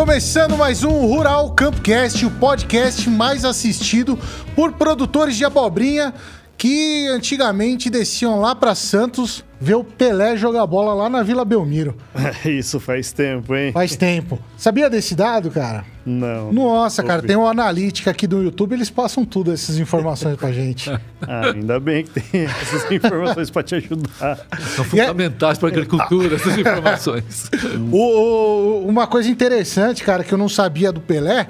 começando mais um Rural Campcast, o podcast mais assistido por produtores de abobrinha que antigamente desciam lá para Santos ver o Pelé jogar bola lá na Vila Belmiro. Isso faz tempo, hein? Faz tempo. Sabia desse dado, cara? Não. Nossa, cara, tem uma analítica aqui do YouTube, eles passam tudo essas informações pra gente. Ah, ainda bem que tem essas informações para te ajudar. São fundamentais para a agricultura, essas informações. O- o- uma coisa interessante, cara, que eu não sabia do Pelé,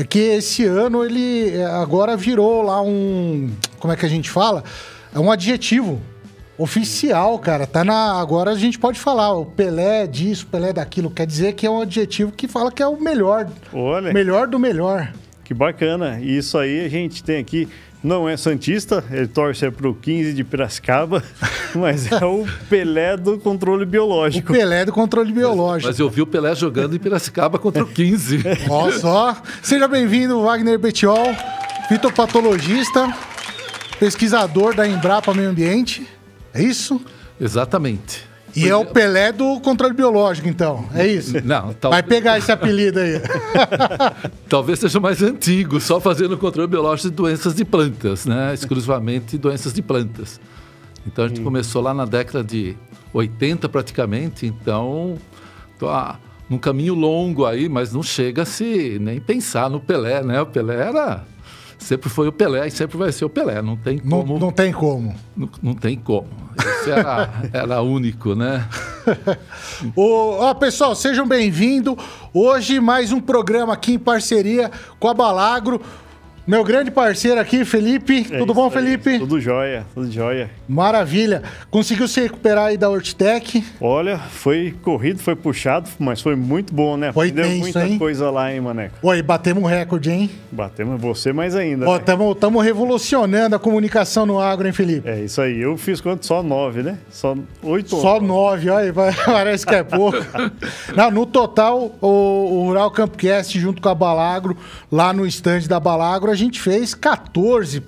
é que esse ano ele é, agora virou lá um. Como é que a gente fala? É um adjetivo oficial, cara. Tá na. Agora a gente pode falar, o Pelé disso, Pelé daquilo. Quer dizer que é um adjetivo que fala que é o melhor. Olha, Melhor do melhor. que bacana. E isso aí a gente tem aqui. Não é Santista, ele torce para o 15 de Piracicaba, mas é o Pelé do controle O biológico. Pelé do controle biológico. Mas eu vi o Pelé jogando em Piracicaba contra o 15. Ó, só. Seja bem-vindo, Wagner Betiol, fitopatologista, pesquisador da Embrapa Meio Ambiente. É isso? Exatamente. E é o Pelé do controle biológico, então. É isso? Não, tal- Vai pegar esse apelido aí. talvez seja mais antigo, só fazendo controle biológico de doenças de plantas, né? Exclusivamente doenças de plantas. Então a gente começou lá na década de 80 praticamente, então tô ah, num caminho longo aí, mas não chega a se nem pensar no Pelé, né? O Pelé era sempre foi o Pelé e sempre vai ser o Pelé, não tem Não, como, não tem como. não, não tem como. Esse era, era único, né? Ô, ó, pessoal, sejam bem-vindos. Hoje mais um programa aqui em parceria com a Balagro. Meu grande parceiro aqui, Felipe. É Tudo bom, aí. Felipe? Tudo jóia, tudo jóia. Maravilha. Conseguiu se recuperar aí da Hortitec? Olha, foi corrido, foi puxado, mas foi muito bom, né? Foi Deu tenso, muita hein? coisa lá, hein, Maneco? Oi, batemos um recorde, hein? Batemos você mais ainda. Ó, né? estamos revolucionando a comunicação no agro, hein, Felipe? É isso aí. Eu fiz quanto? Só nove, né? Só oito. Só nove, olha, vai- parece que é pouco. Não, no total, o, o Rural Campcast, junto com a Balagro, lá no estande da Balagro, a gente fez 14.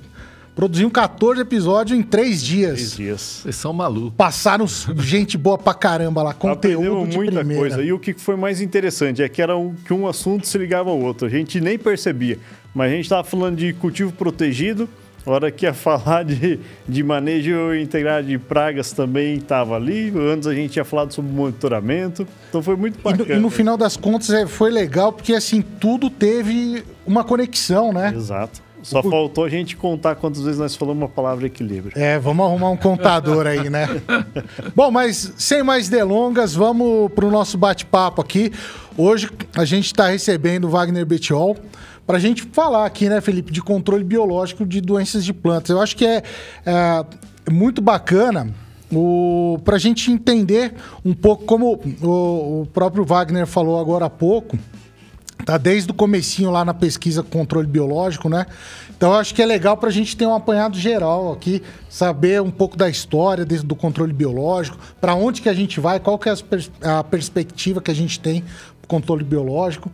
Produzimos 14 episódios em três Três dias. dias. Vocês são malucos. Passaram gente boa pra caramba lá, conteúdo Aprendemos de muita primeira. coisa. E o que foi mais interessante é que era um, que um assunto se ligava ao outro. A gente nem percebia. Mas a gente estava falando de cultivo protegido. Hora que ia falar de, de manejo integrado de pragas também estava ali. Antes a gente tinha falado sobre monitoramento. Então foi muito E bacana. no, e no final das contas é, foi legal, porque assim, tudo teve uma conexão, né? Exato. Só faltou a gente contar quantas vezes nós falamos a palavra equilíbrio. É, vamos arrumar um contador aí, né? Bom, mas sem mais delongas, vamos para o nosso bate-papo aqui. Hoje a gente está recebendo o Wagner Betiol para a gente falar aqui, né, Felipe, de controle biológico de doenças de plantas. Eu acho que é, é, muito bacana para a gente entender um pouco, como o, o próprio Wagner falou agora há pouco, Tá desde o comecinho lá na pesquisa controle biológico, né? Então eu acho que é legal para a gente ter um apanhado geral aqui, saber um pouco da história desde do controle biológico, para onde que a gente vai, qual que é as pers- a perspectiva que a gente tem pro controle biológico.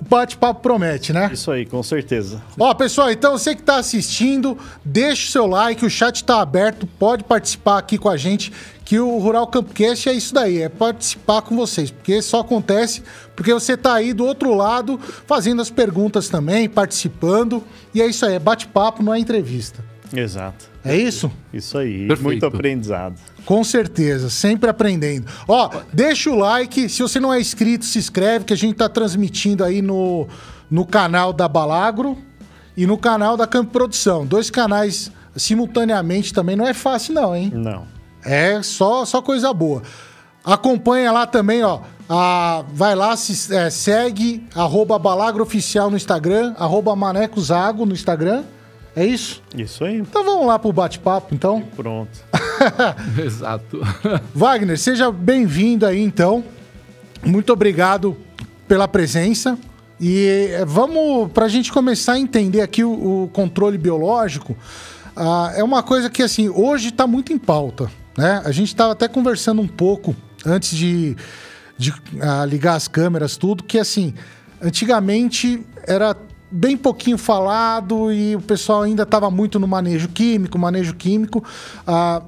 O bate-papo promete, né? Isso aí, com certeza. Ó, pessoal, então você que está assistindo, deixa o seu like, o chat está aberto, pode participar aqui com a gente, que o Rural Campcast é isso daí, é participar com vocês, porque só acontece porque você está aí do outro lado fazendo as perguntas também, participando, e é isso aí, é bate-papo, não é entrevista. Exato. É isso? Isso aí. Perfeito. Muito aprendizado. Com certeza, sempre aprendendo. Ó, deixa o like, se você não é inscrito, se inscreve, que a gente tá transmitindo aí no, no canal da Balagro e no canal da Campo Produção. Dois canais simultaneamente também não é fácil não, hein? Não. É só, só coisa boa. Acompanha lá também, ó. a- vai lá, se, é, segue arroba Balagro Oficial no Instagram, arroba Maneco Zago no Instagram. É isso? Isso aí. Então vamos lá pro bate-papo, então. Pronto. Exato. Wagner, seja bem-vindo aí então. Muito obrigado pela presença. E eh, vamos, para a gente começar a entender aqui o, o controle biológico, ah, é uma coisa que assim hoje está muito em pauta. Né? A gente estava até conversando um pouco antes de, de ah, ligar as câmeras, tudo, que assim, antigamente era bem pouquinho falado e o pessoal ainda estava muito no manejo químico, manejo químico. Ah,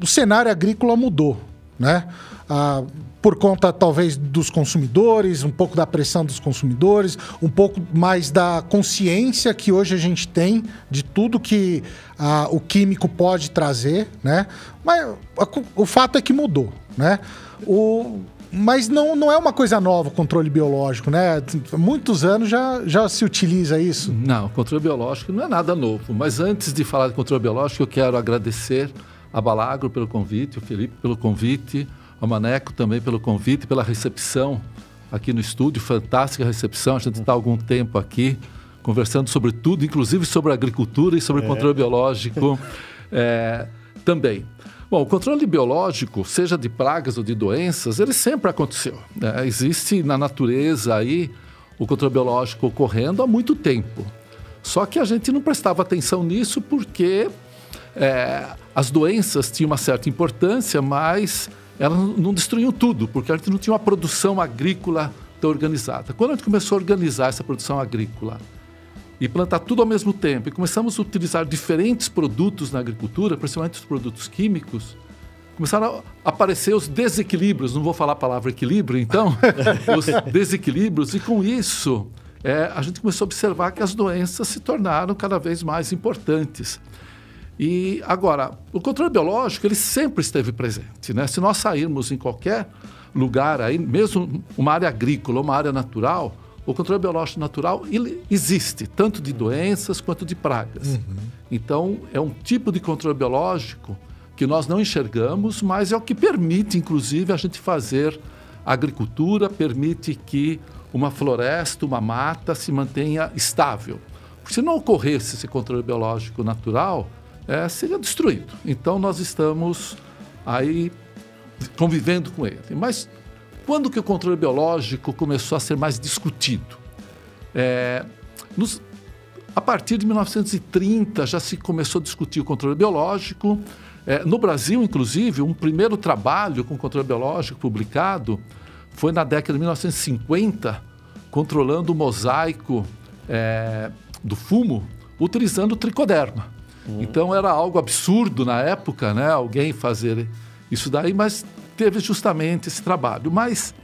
o cenário agrícola mudou, né? Ah, por conta, talvez, dos consumidores, um pouco da pressão dos consumidores, um pouco mais da consciência que hoje a gente tem de tudo que ah, o químico pode trazer, né? Mas a, o fato é que mudou, né? O, mas não, não é uma coisa nova o controle biológico, né? Há muitos anos já, já se utiliza isso. Não, controle biológico não é nada novo. Mas antes de falar de controle biológico, eu quero agradecer a Balagro pelo convite, o Felipe pelo convite, a Maneco também pelo convite, pela recepção aqui no estúdio, fantástica recepção. A gente está há algum tempo aqui conversando sobre tudo, inclusive sobre agricultura e sobre é. controle biológico é, também. Bom, o controle biológico, seja de pragas ou de doenças, ele sempre aconteceu. Né? Existe na natureza aí o controle biológico ocorrendo há muito tempo. Só que a gente não prestava atenção nisso porque é, as doenças tinham uma certa importância, mas elas não destruíam tudo, porque a gente não tinha uma produção agrícola tão organizada. Quando a gente começou a organizar essa produção agrícola e plantar tudo ao mesmo tempo, e começamos a utilizar diferentes produtos na agricultura, principalmente os produtos químicos, começaram a aparecer os desequilíbrios. Não vou falar a palavra equilíbrio, então, os desequilíbrios, e com isso é, a gente começou a observar que as doenças se tornaram cada vez mais importantes. E agora, o controle biológico ele sempre esteve presente, né? Se nós sairmos em qualquer lugar aí, mesmo uma área agrícola, uma área natural, o controle biológico natural existe, tanto de doenças quanto de pragas. Uhum. Então, é um tipo de controle biológico que nós não enxergamos, mas é o que permite, inclusive, a gente fazer agricultura, permite que uma floresta, uma mata se mantenha estável. Porque se não ocorresse esse controle biológico natural, é, seria destruído. Então, nós estamos aí convivendo com ele. Mas quando que o controle biológico começou a ser mais discutido? É, nos, a partir de 1930 já se começou a discutir o controle biológico. É, no Brasil, inclusive, um primeiro trabalho com controle biológico publicado foi na década de 1950, controlando o mosaico é, do fumo utilizando tricoderma. Uhum. Então era algo absurdo na época, né? Alguém fazer isso daí, mas teve justamente esse trabalho. Mas,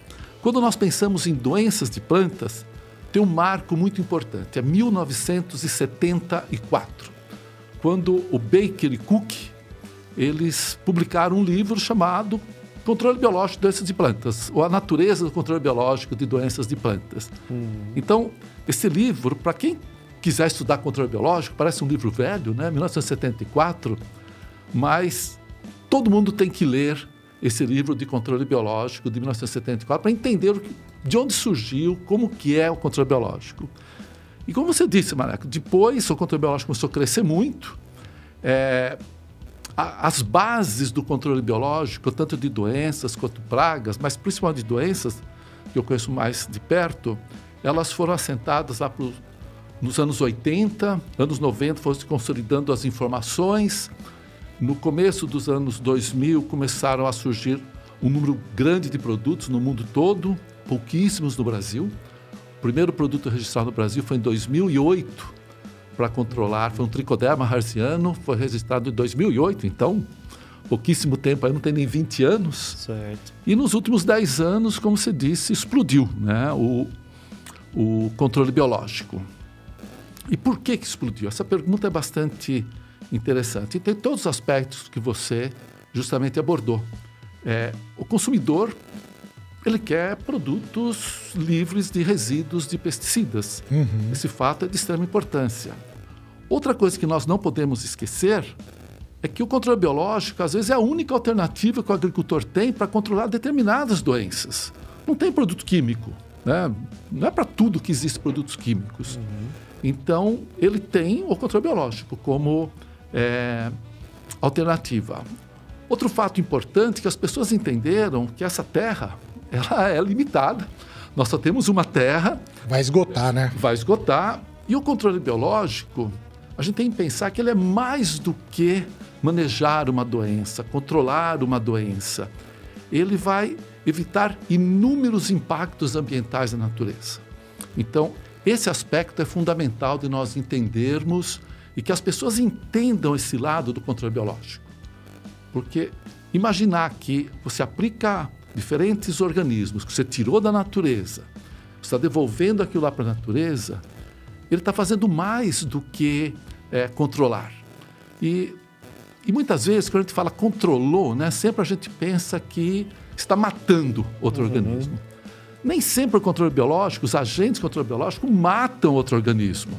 quando nós pensamos em doenças de plantas, tem um marco muito importante, é 1974, quando o Baker e Cook eles publicaram um livro chamado Controle Biológico de Doenças de Plantas, ou A Natureza do Controle Biológico de Doenças de Plantas. Hum. Então, esse livro, para quem quiser estudar controle biológico, parece um livro velho, né? 1974, mas todo mundo tem que ler esse livro de controle biológico de 1974 para entender que, de onde surgiu, como que é o controle biológico. E como você disse, Mareco, depois o controle biológico começou a crescer muito. É, a, as bases do controle biológico, tanto de doenças quanto pragas, mas principalmente de doenças, que eu conheço mais de perto, elas foram assentadas lá pro, nos anos 80, anos 90, foram se consolidando as informações, no começo dos anos 2000, começaram a surgir um número grande de produtos no mundo todo, pouquíssimos no Brasil. O primeiro produto registrado no Brasil foi em 2008 para controlar, foi um tricoderma harziano, foi registrado em 2008, então pouquíssimo tempo, aí não tem nem 20 anos. Certo. E nos últimos 10 anos, como você disse, explodiu né, o, o controle biológico. E por que, que explodiu? Essa pergunta é bastante interessante. E tem todos os aspectos que você justamente abordou. É, o consumidor ele quer produtos livres de resíduos de pesticidas. Uhum. Esse fato é de extrema importância. Outra coisa que nós não podemos esquecer é que o controle biológico, às vezes, é a única alternativa que o agricultor tem para controlar determinadas doenças. Não tem produto químico. Né? Não é para tudo que existe produtos químicos. Uhum. Então, ele tem o controle biológico como é, alternativa. Outro fato importante é que as pessoas entenderam que essa terra ela é limitada. Nós só temos uma terra. Vai esgotar, né? Vai esgotar. E o controle biológico, a gente tem que pensar que ele é mais do que manejar uma doença, controlar uma doença. Ele vai evitar inúmeros impactos ambientais na natureza. Então, esse aspecto é fundamental de nós entendermos e que as pessoas entendam esse lado do controle biológico. Porque imaginar que você aplica diferentes organismos que você tirou da natureza, você está devolvendo aquilo lá para a natureza, ele está fazendo mais do que é, controlar. E, e muitas vezes, quando a gente fala controlou, né, sempre a gente pensa que está matando outro uhum. organismo. Nem sempre o controle biológico, os agentes de controle biológico matam outro organismo.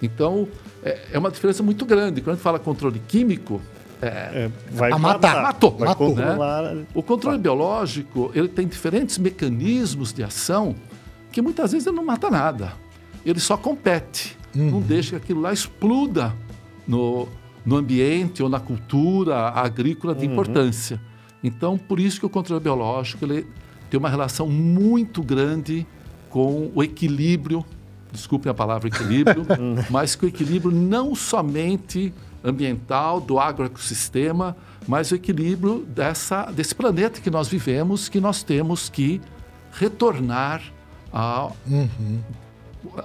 Então, é, é uma diferença muito grande. Quando a gente fala controle químico, é, é, vai a matar. Matou. Vai matou né? O controle biológico ele tem diferentes mecanismos de ação que muitas vezes ele não mata nada. Ele só compete. Uhum. Não deixa que aquilo lá exploda no, no ambiente ou na cultura agrícola de uhum. importância. Então, por isso que o controle biológico ele tem uma relação muito grande com o equilíbrio, desculpem a palavra equilíbrio, mas com o equilíbrio não somente ambiental do agroecossistema, mas o equilíbrio dessa, desse planeta que nós vivemos, que nós temos que retornar a uhum.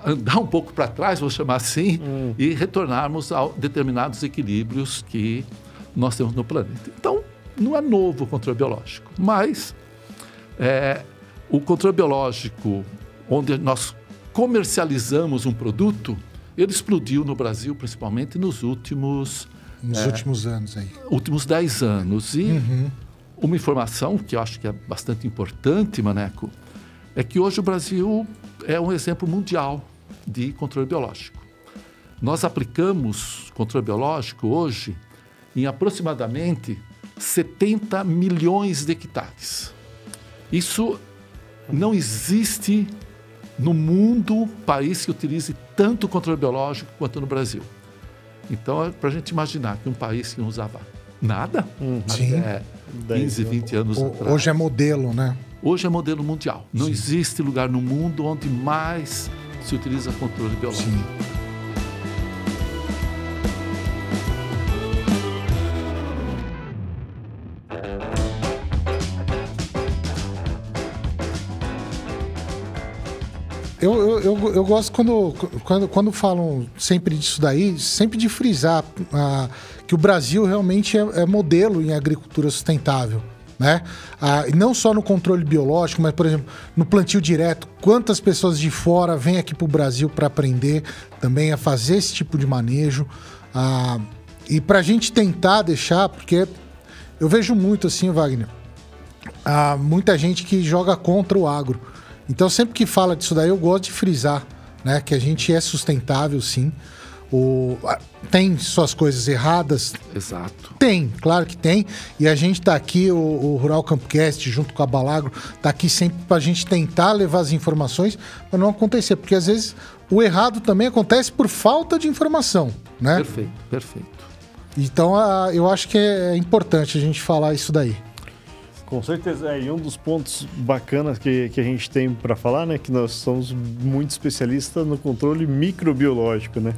andar um pouco para trás, vou chamar assim, uhum. e retornarmos a determinados equilíbrios que nós temos no planeta. Então, não é novo o controle biológico, mas é, o controle biológico, onde nós comercializamos um produto, ele explodiu no Brasil, principalmente nos últimos... Nos é, últimos anos aí. Últimos 10 anos. E uhum. uma informação que eu acho que é bastante importante, Maneco, é que hoje o Brasil é um exemplo mundial de controle biológico. Nós aplicamos controle biológico hoje em aproximadamente 70 milhões de hectares. Isso não existe no mundo país que utilize tanto controle biológico quanto no Brasil. Então, é para a gente imaginar que um país que não usava nada uhum. até 15, 20 anos o, atrás. Hoje é modelo, né? Hoje é modelo mundial. Não Sim. existe lugar no mundo onde mais se utiliza controle biológico. Sim. Eu, eu, eu, eu, gosto quando, quando, quando falam sempre disso daí, sempre de frisar ah, que o Brasil realmente é, é, modelo em agricultura sustentável. Né? Ah, não só no controle biológico, mas, por exemplo, no plantio direto. Quantas pessoas de fora vêm aqui para o Brasil para aprender também a fazer esse tipo de manejo? Ah, e para a gente tentar deixar, porque eu vejo muito assim, Wagner, ah, muita gente que joga contra o agro. Então, sempre que fala disso daí, eu gosto de frisar, né? Que a gente é sustentável, sim. O, tem suas coisas erradas? Exato. Tem, claro que tem. E a gente está aqui, o, o, Rural Campcast, junto com a Balagro, está aqui sempre para a gente tentar levar as informações para não acontecer. Porque às vezes o errado também acontece por falta de informação, né? Perfeito, perfeito. Então eu acho que é importante a gente falar isso daí. Com certeza. É, e um dos pontos bacanas que, que a gente tem para falar, né, que nós somos muito especialistas no controle microbiológico, né?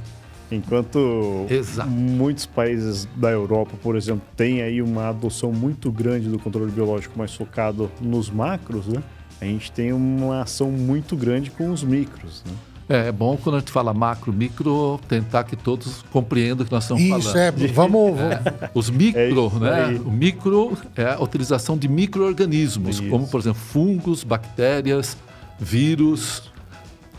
Enquanto Exato. muitos países da Europa, por exemplo, têm aí uma adoção muito grande do controle biológico mais focado nos macros, né? A gente tem uma ação muito grande com os micros, né? É, é bom quando a gente fala macro, micro, tentar que todos compreendam o que nós estamos Isso, falando. Isso, é, vamos... É, os micro, é né? O micro é a utilização de micro-organismos, como, por exemplo, fungos, bactérias, vírus,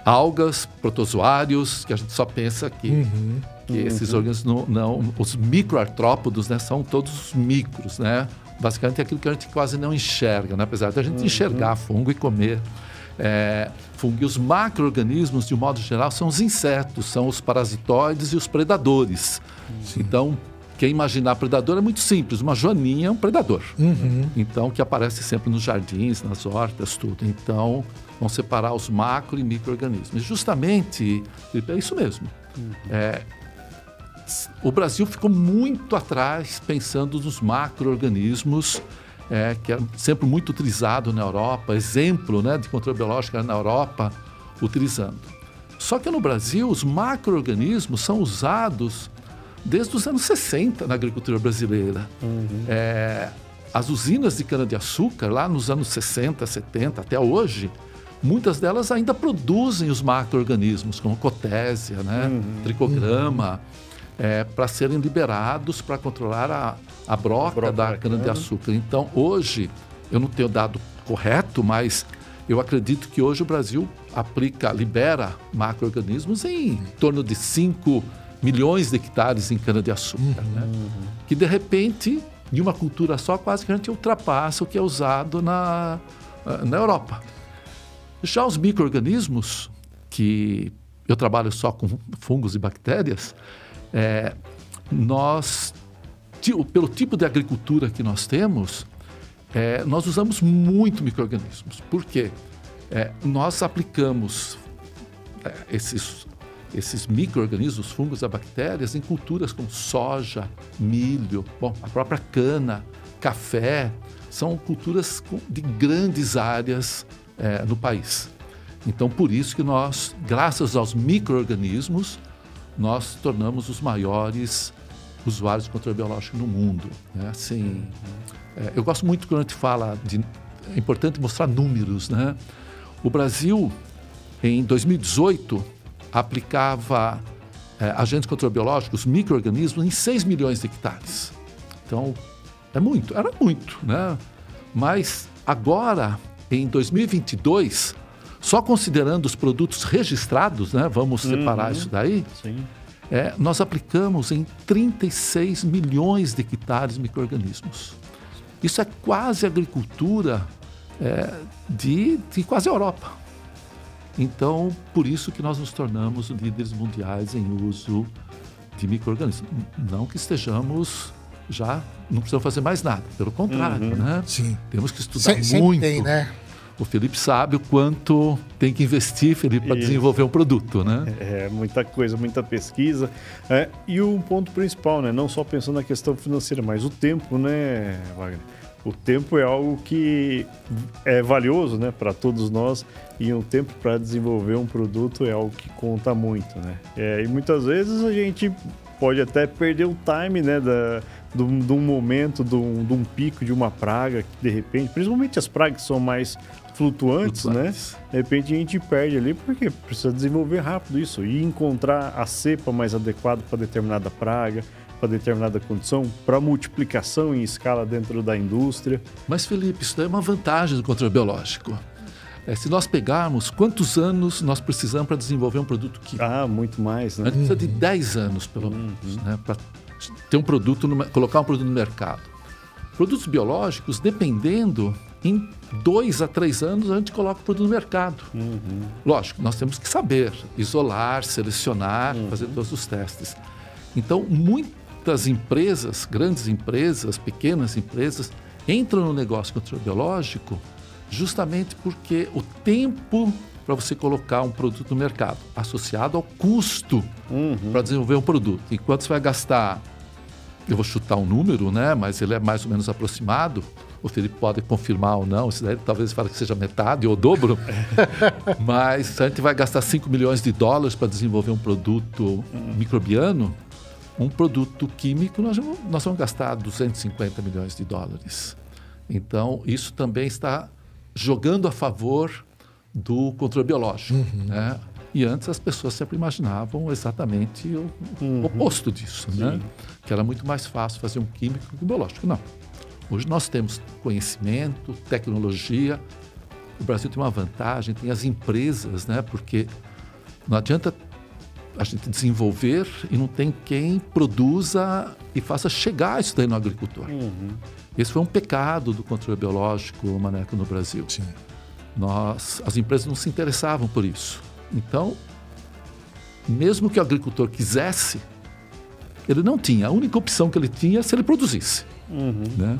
algas, protozoários, que a gente só pensa que, uhum, que uhum. esses organismos não, não... Os microartrópodos, né? São todos micros, né? Basicamente é aquilo que a gente quase não enxerga, né? Apesar de a gente uhum. enxergar fungo e comer é, fungo. os macro-organismos, de um modo geral, são os insetos, são os parasitoides e os predadores. Sim. Então, quem imaginar predador é muito simples. Uma joaninha é um predador. Uhum. Então, que aparece sempre nos jardins, nas hortas, tudo. Então, vão separar os macro e micro-organismos. Justamente, é isso mesmo. Uhum. É, o Brasil ficou muito atrás pensando nos macro-organismos é, que é sempre muito utilizado na Europa, exemplo né, de controle biológico na Europa utilizando. Só que no Brasil, os macro-organismos são usados desde os anos 60 na agricultura brasileira. Uhum. É, as usinas de cana-de-açúcar, lá nos anos 60, 70, até hoje, muitas delas ainda produzem os macro-organismos, como cotésia, né, uhum. tricograma. Uhum é, para serem liberados para controlar a, a broca, broca da cana-de-açúcar. Então, hoje, eu não tenho dado correto, mas eu acredito que hoje o Brasil aplica, libera macro-organismos em torno de 5 milhões de hectares em cana-de-açúcar. Uhum. Né? Que, de repente, em uma cultura só, quase que a gente ultrapassa o que é usado na, na Europa. Já os micro-organismos, que eu trabalho só com fungos e bactérias, é, nós, pelo tipo de agricultura que nós temos, é, nós usamos muito micro-organismos. Por quê? É, nós aplicamos é, esses, esses micro-organismos, fungos e bactérias, em culturas como soja, milho, bom, a própria cana, café. São culturas de grandes áreas é, no país. Então, por isso que nós, graças aos micro-organismos, nós tornamos os maiores usuários de controle biológico no mundo. Né? Assim, é, eu gosto muito quando a gente fala de. É importante mostrar números. Né? O Brasil, em 2018, aplicava é, agentes de controle biológico, os micro-organismos, em 6 milhões de hectares. Então, é muito, era muito. Né? Mas agora, em 2022, só considerando os produtos registrados, né, vamos separar uhum. isso daí, é, nós aplicamos em 36 milhões de hectares micro-organismos. Isso é quase agricultura é, de, de quase a Europa. Então, por isso que nós nos tornamos líderes mundiais em uso de micro-organismos. Não que estejamos já, não precisamos fazer mais nada, pelo contrário, uhum. né? Sim. Temos que estudar Se, muito. Tem, né? O Felipe sabe o quanto tem que investir, Felipe, para desenvolver um produto, né? É, muita coisa, muita pesquisa. É, e o ponto principal, né? Não só pensando na questão financeira, mas o tempo, né, Wagner? O tempo é algo que é valioso, né, para todos nós e um tempo para desenvolver um produto é algo que conta muito, né? É, e muitas vezes a gente pode até perder o time, né, da, de um momento, de um, de um, pico de uma praga, que de repente, principalmente as pragas que são mais flutuantes, flutuantes, né? De repente a gente perde ali porque precisa desenvolver rápido isso e encontrar a cepa mais adequada para determinada praga, para determinada condição, para multiplicação em escala dentro da indústria. Mas Felipe, isso daí é uma vantagem do controle biológico. É, se nós pegarmos quantos anos nós precisamos para desenvolver um produto químico? Ah, muito mais, né? A gente precisa de 10 anos, pelo uhum. menos, né? para ter um produto, no, colocar um produto no mercado. Produtos biológicos, dependendo em dois a três anos a gente coloca o produto no mercado. Uhum. Lógico, nós temos que saber isolar, selecionar, uhum. fazer todos os testes. Então, muitas empresas, grandes empresas, pequenas empresas, entram no negócio biológico justamente porque o tempo para você colocar um produto no mercado, associado ao custo uhum. para desenvolver um produto. Enquanto você vai gastar, eu vou chutar um número, né, mas ele é mais ou menos aproximado, o Felipe pode confirmar ou não, isso daí talvez fale que seja metade ou o dobro, mas a gente vai gastar 5 milhões de dólares para desenvolver um produto microbiano, um produto químico, nós vamos, nós vamos gastar 250 milhões de dólares. Então, isso também está jogando a favor do controle biológico. Uhum. Né? E antes as pessoas sempre imaginavam exatamente o uhum. oposto disso, né? que era muito mais fácil fazer um químico que um biológico. Não. Hoje nós temos conhecimento, tecnologia. O Brasil tem uma vantagem, tem as empresas, né? Porque não adianta a gente desenvolver e não tem quem produza e faça chegar isso daí no agricultor. Uhum. Esse foi um pecado do controle biológico, Maneco, no Brasil. Sim. Nós, as empresas não se interessavam por isso. Então, mesmo que o agricultor quisesse, ele não tinha. A única opção que ele tinha é se ele produzisse. Uhum. Né?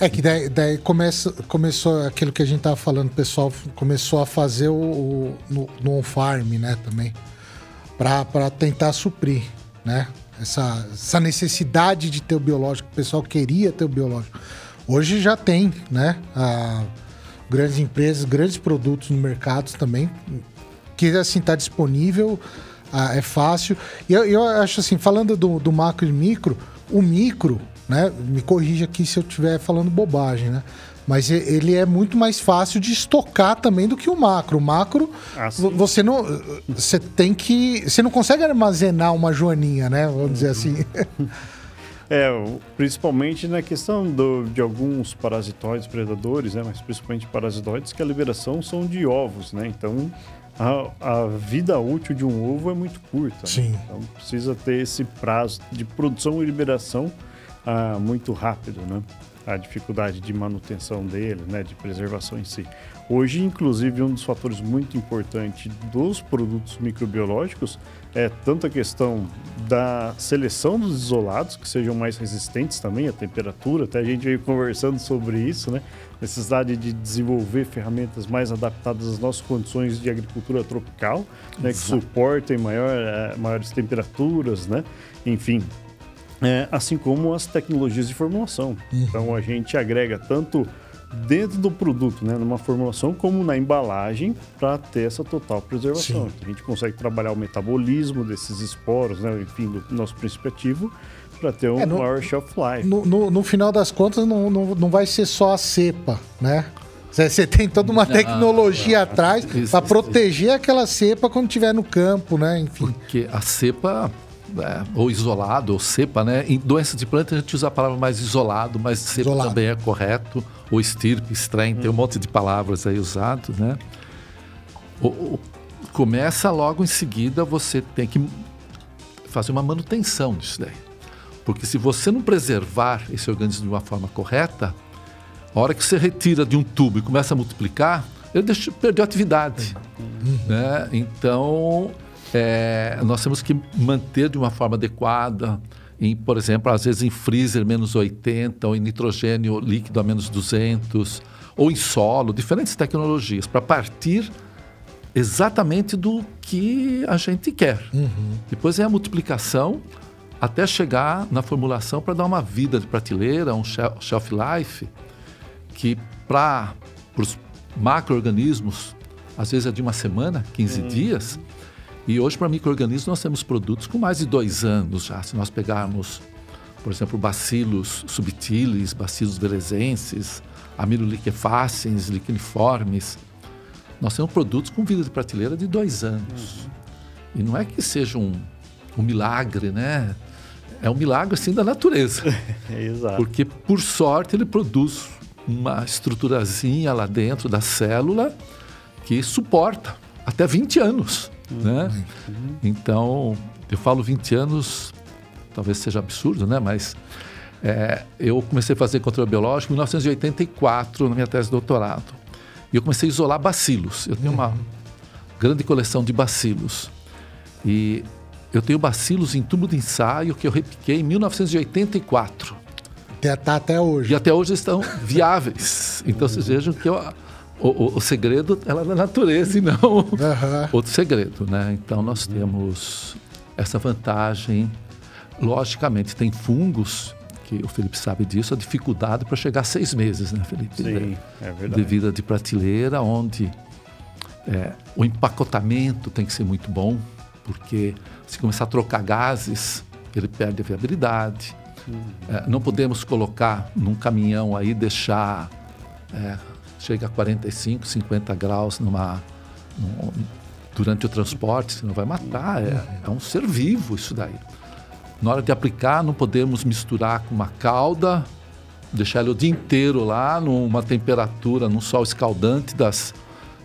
É que daí, daí começa, começou aquilo que a gente tava falando, o pessoal começou a fazer o, o no, no on-farm, né, também, para tentar suprir, né, essa, essa necessidade de ter o biológico, o pessoal queria ter o biológico. Hoje já tem, né, a, grandes empresas, grandes produtos no mercado também, que assim, tá disponível, a, é fácil. E eu, eu acho assim, falando do, do macro e micro, o micro, né? Me corrija aqui se eu estiver falando bobagem, né? Mas ele é muito mais fácil de estocar também do que o macro. O macro, ah, você não. Você tem que. Você não consegue armazenar uma joaninha, né? Vamos dizer assim. É, principalmente na questão do, de alguns parasitoides predadores, né? Mas principalmente parasitoides que a liberação são de ovos, né? Então a, a vida útil de um ovo é muito curta. Né? Sim. Né? Então precisa ter esse prazo de produção e liberação ah, muito rápido, né? A dificuldade de manutenção dele, né? De preservação em si. Hoje, inclusive, um dos fatores muito importantes dos produtos microbiológicos é tanto a questão da seleção dos isolados, que sejam mais resistentes também à temperatura, até a gente veio conversando sobre isso, né? Necessidade de desenvolver ferramentas mais adaptadas às nossas condições de agricultura tropical, né? Que suportem maior, é, maiores temperaturas, né? Enfim, é, assim como as tecnologias de formulação. Uhum. Então a gente agrega tanto dentro do produto, né, numa formulação como na embalagem, para ter essa total preservação. Então, a gente consegue trabalhar o metabolismo desses esporos, né, enfim, do nosso princípio ativo, para ter um é, no, maior shelf life. No, no, no, final das contas, não, não, não vai ser só a cepa, né? Você tem toda uma tecnologia atrás para proteger aquela cepa quando estiver no campo, né? Enfim. Porque a cepa é, ou isolado, ou cepa, né? Em doenças de planta a gente usa a palavra mais isolado, mas cepa isolado. também é correto. Ou estirpe, estranho, hum. tem um monte de palavras aí usado, né? O, o, começa logo em seguida, você tem que fazer uma manutenção disso daí. Porque se você não preservar esse organismo de uma forma correta, a hora que você retira de um tubo e começa a multiplicar, ele deixa, perdeu a atividade. Uhum. Né? Então, é, nós temos que manter de uma forma adequada, em, por exemplo, às vezes em freezer menos 80, ou em nitrogênio líquido a menos 200, ou em solo, diferentes tecnologias, para partir exatamente do que a gente quer. Uhum. Depois é a multiplicação até chegar na formulação para dar uma vida de prateleira, um shelf life, que para os macro-organismos, às vezes é de uma semana, 15 uhum. dias, e hoje, para micro-organismos, nós temos produtos com mais de dois anos já. Se nós pegarmos, por exemplo, bacilos subtilis, bacilos velezenses, amiloliquefaciens, liquiniformes, nós temos produtos com vida de prateleira de dois anos. Uhum. E não é que seja um, um milagre, né? É um milagre, assim, da natureza. Exato. Porque, por sorte, ele produz uma estruturazinha lá dentro da célula que suporta até 20 anos. Né? Uhum. Então, eu falo 20 anos, talvez seja absurdo, né? mas é, eu comecei a fazer controle biológico em 1984, na minha tese de doutorado. E eu comecei a isolar bacilos. Eu tenho uma grande coleção de bacilos. E eu tenho bacilos em tubo de ensaio que eu repiquei em 1984. Está até hoje. E até hoje estão viáveis. Então, vocês vejam que eu o, o, o, segredo ela é da natureza e não uhum. outro segredo, né? Então nós temos essa vantagem. Logicamente tem fungos que o Felipe sabe disso, a dificuldade para chegar a seis meses, né, Felipe? Sim, é verdade. De vida de prateleira, onde é, o empacotamento tem que ser muito bom, porque se começar a trocar gases, ele perde a viabilidade. Uhum. É, não podemos colocar num caminhão aí deixar é, chega a 45, 50 graus numa, num, durante o transporte, senão vai matar. É, é um ser vivo isso daí. Na hora de aplicar, não podemos misturar com uma cauda, deixar ele o dia inteiro lá numa temperatura, num sol escaldante das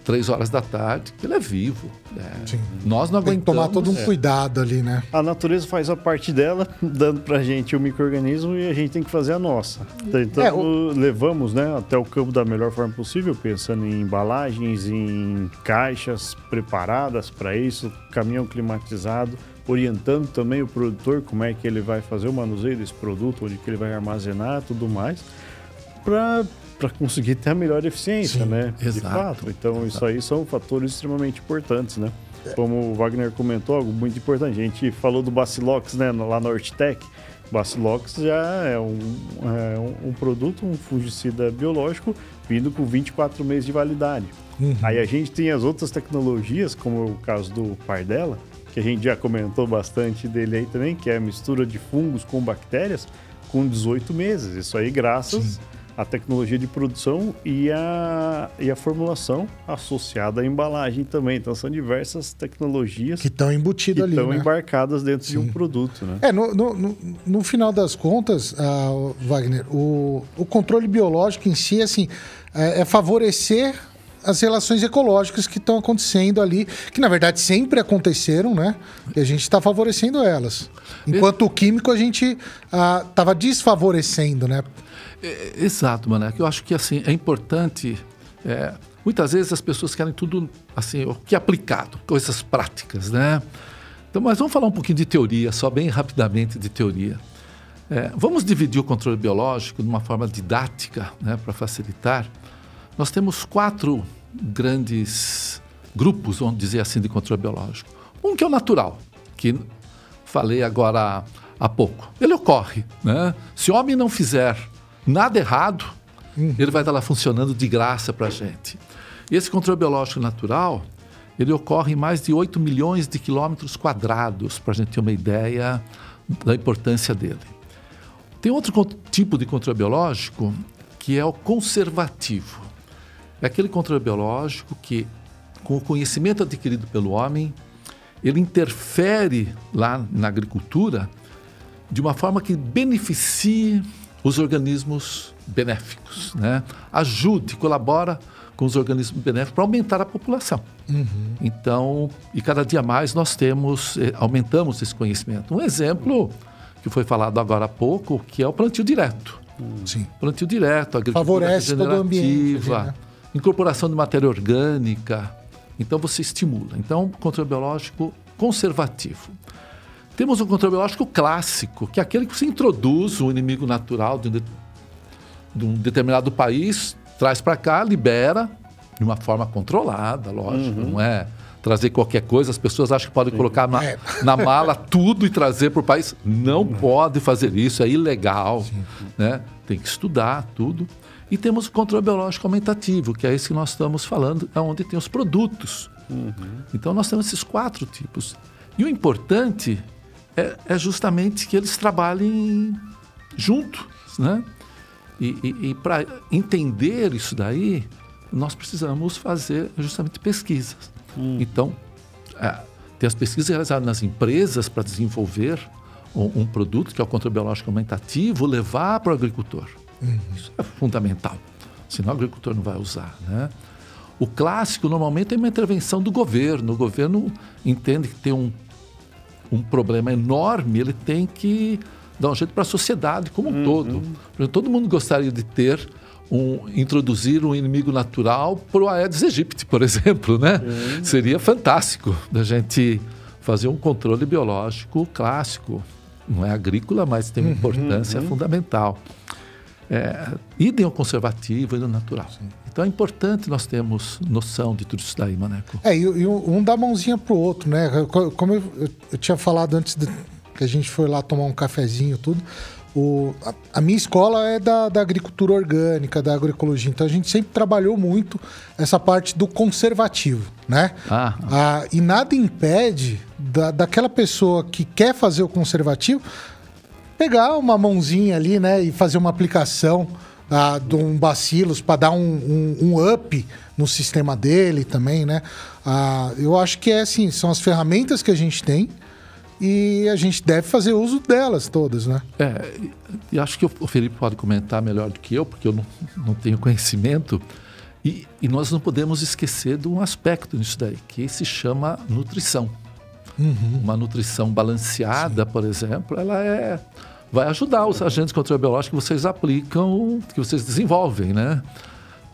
três horas da tarde, que ele é vivo. É. Nós não Tem aguentamos. que tomar todo um é. cuidado ali, né? A natureza faz a parte dela, dando pra gente o microorganismo e a gente tem que fazer a nossa. Então, é, o... levamos né, até o campo da melhor forma possível, pensando em embalagens, em caixas preparadas para isso, caminhão climatizado, orientando também o produtor como é que ele vai fazer o manuseio desse produto, onde que ele vai armazenar tudo mais, para para conseguir ter a melhor eficiência, Sim, né? Exato, de fato. Então, exato. isso aí são fatores extremamente importantes, né? É. Como o Wagner comentou, algo muito importante. A gente falou do Bacillox, né, lá na Hortitec. Bacillox já é um, é um, um, produto, um fungicida biológico, vindo com 24 meses de validade. Uhum. Aí a gente tem as outras tecnologias, como o caso do Pardella, que a gente já comentou bastante dele aí também, que é a mistura de fungos com bactérias, com 18 meses. Isso aí graças Sim a tecnologia de produção e a, e a formulação associada à embalagem também. Então são diversas tecnologias que estão embutidas ali. estão né? embarcadas dentro Sim. de um produto. Né? É, no, no, no, no final das contas, uh, Wagner, o, o controle biológico em si assim, é, é favorecer as relações ecológicas que estão acontecendo ali, que na verdade sempre aconteceram, né? E a gente está favorecendo elas. Enquanto o químico a gente estava ah, desfavorecendo, né? É, exato, Mané. Eu acho que assim é importante. É, muitas vezes as pessoas querem tudo assim, o que é aplicado, coisas práticas, né? Então, mas vamos falar um pouquinho de teoria, só bem rapidamente de teoria. É, vamos dividir o controle biológico de uma forma didática, né, para facilitar. Nós temos quatro grandes grupos, vamos dizer assim, de controle biológico. Um que é o natural, que falei agora há pouco. Ele ocorre, né? Se o homem não fizer nada errado, uhum. ele vai estar lá funcionando de graça para a gente. Esse controle biológico natural, ele ocorre em mais de 8 milhões de quilômetros quadrados, para a gente ter uma ideia da importância dele. Tem outro tipo de controle biológico que é o conservativo. É aquele controle biológico que, com o conhecimento adquirido pelo homem, ele interfere lá na agricultura de uma forma que beneficie os organismos benéficos, né? Ajude, colabora com os organismos benéficos para aumentar a população. Uhum. Então, e cada dia mais nós temos, eh, aumentamos esse conhecimento. Um exemplo que foi falado agora há pouco, que é o plantio direto. Sim. Plantio direto, agricultura Favorece todo o ambiente. Né? Incorporação de matéria orgânica. Então você estimula. Então, controle biológico conservativo. Temos o controle biológico clássico, que é aquele que você introduz o inimigo natural de um, de, de um determinado país, traz para cá, libera de uma forma controlada, lógico, uhum. não é trazer qualquer coisa. As pessoas acham que podem Sim. colocar na, é. na, mala tudo e trazer para o país. Não uhum. pode fazer isso, é ilegal. Né? Tem que estudar tudo. E temos o controle biológico aumentativo, que é esse que nós estamos falando, é onde tem os produtos. Uhum. Então nós temos esses quatro tipos. E o importante é, é justamente que eles trabalhem juntos, né? E, e, e para entender isso daí, nós precisamos fazer justamente pesquisas. Hum. Então, é, tem as pesquisas realizadas nas empresas para desenvolver um, um, produto que é o controle biológico aumentativo, levar para o agricultor. Uhum. Isso é fundamental. Senão o agricultor não vai usar, né? O clássico normalmente é uma intervenção do governo. O governo entende que tem um um problema enorme, ele tem que dar um jeito para a sociedade como um uhum. todo. todo mundo gostaria de ter um, introduzir um inimigo natural para o Aedes aegypti, por exemplo, né? Uhum. Seria fantástico da gente fazer um controle biológico clássico. Não é agrícola, mas tem uma uhum. importância uhum. fundamental. É, idem ao conservativo e ao natural. Sim. Então é importante nós termos noção de tudo isso daí, Maneco. É, e, e um dá mãozinha pro outro, né? Como eu, eu tinha falado antes de, que a gente foi lá tomar um cafezinho tudo, o, a, a, minha escola é da, da, agricultura orgânica, da agroecologia, então a gente sempre trabalhou muito essa parte do conservativo, né? Ah. ah e nada impede da, daquela pessoa que quer fazer o conservativo pegar uma mãozinha ali, né, e fazer uma aplicação ah, de um bacilos para dar um, um, um, up no sistema dele também, né? Ah, eu acho que é assim, são as ferramentas que a gente tem e a gente deve fazer uso delas todas, né? É, e acho que o Felipe pode comentar melhor do que eu, porque eu não, não tenho conhecimento. E, e nós não podemos esquecer de um aspecto nisso daí, que se chama nutrição. Uhum. Uma nutrição balanceada, Sim. por exemplo, ela é vai ajudar os agentes contra biológicos que vocês aplicam, que vocês desenvolvem, né?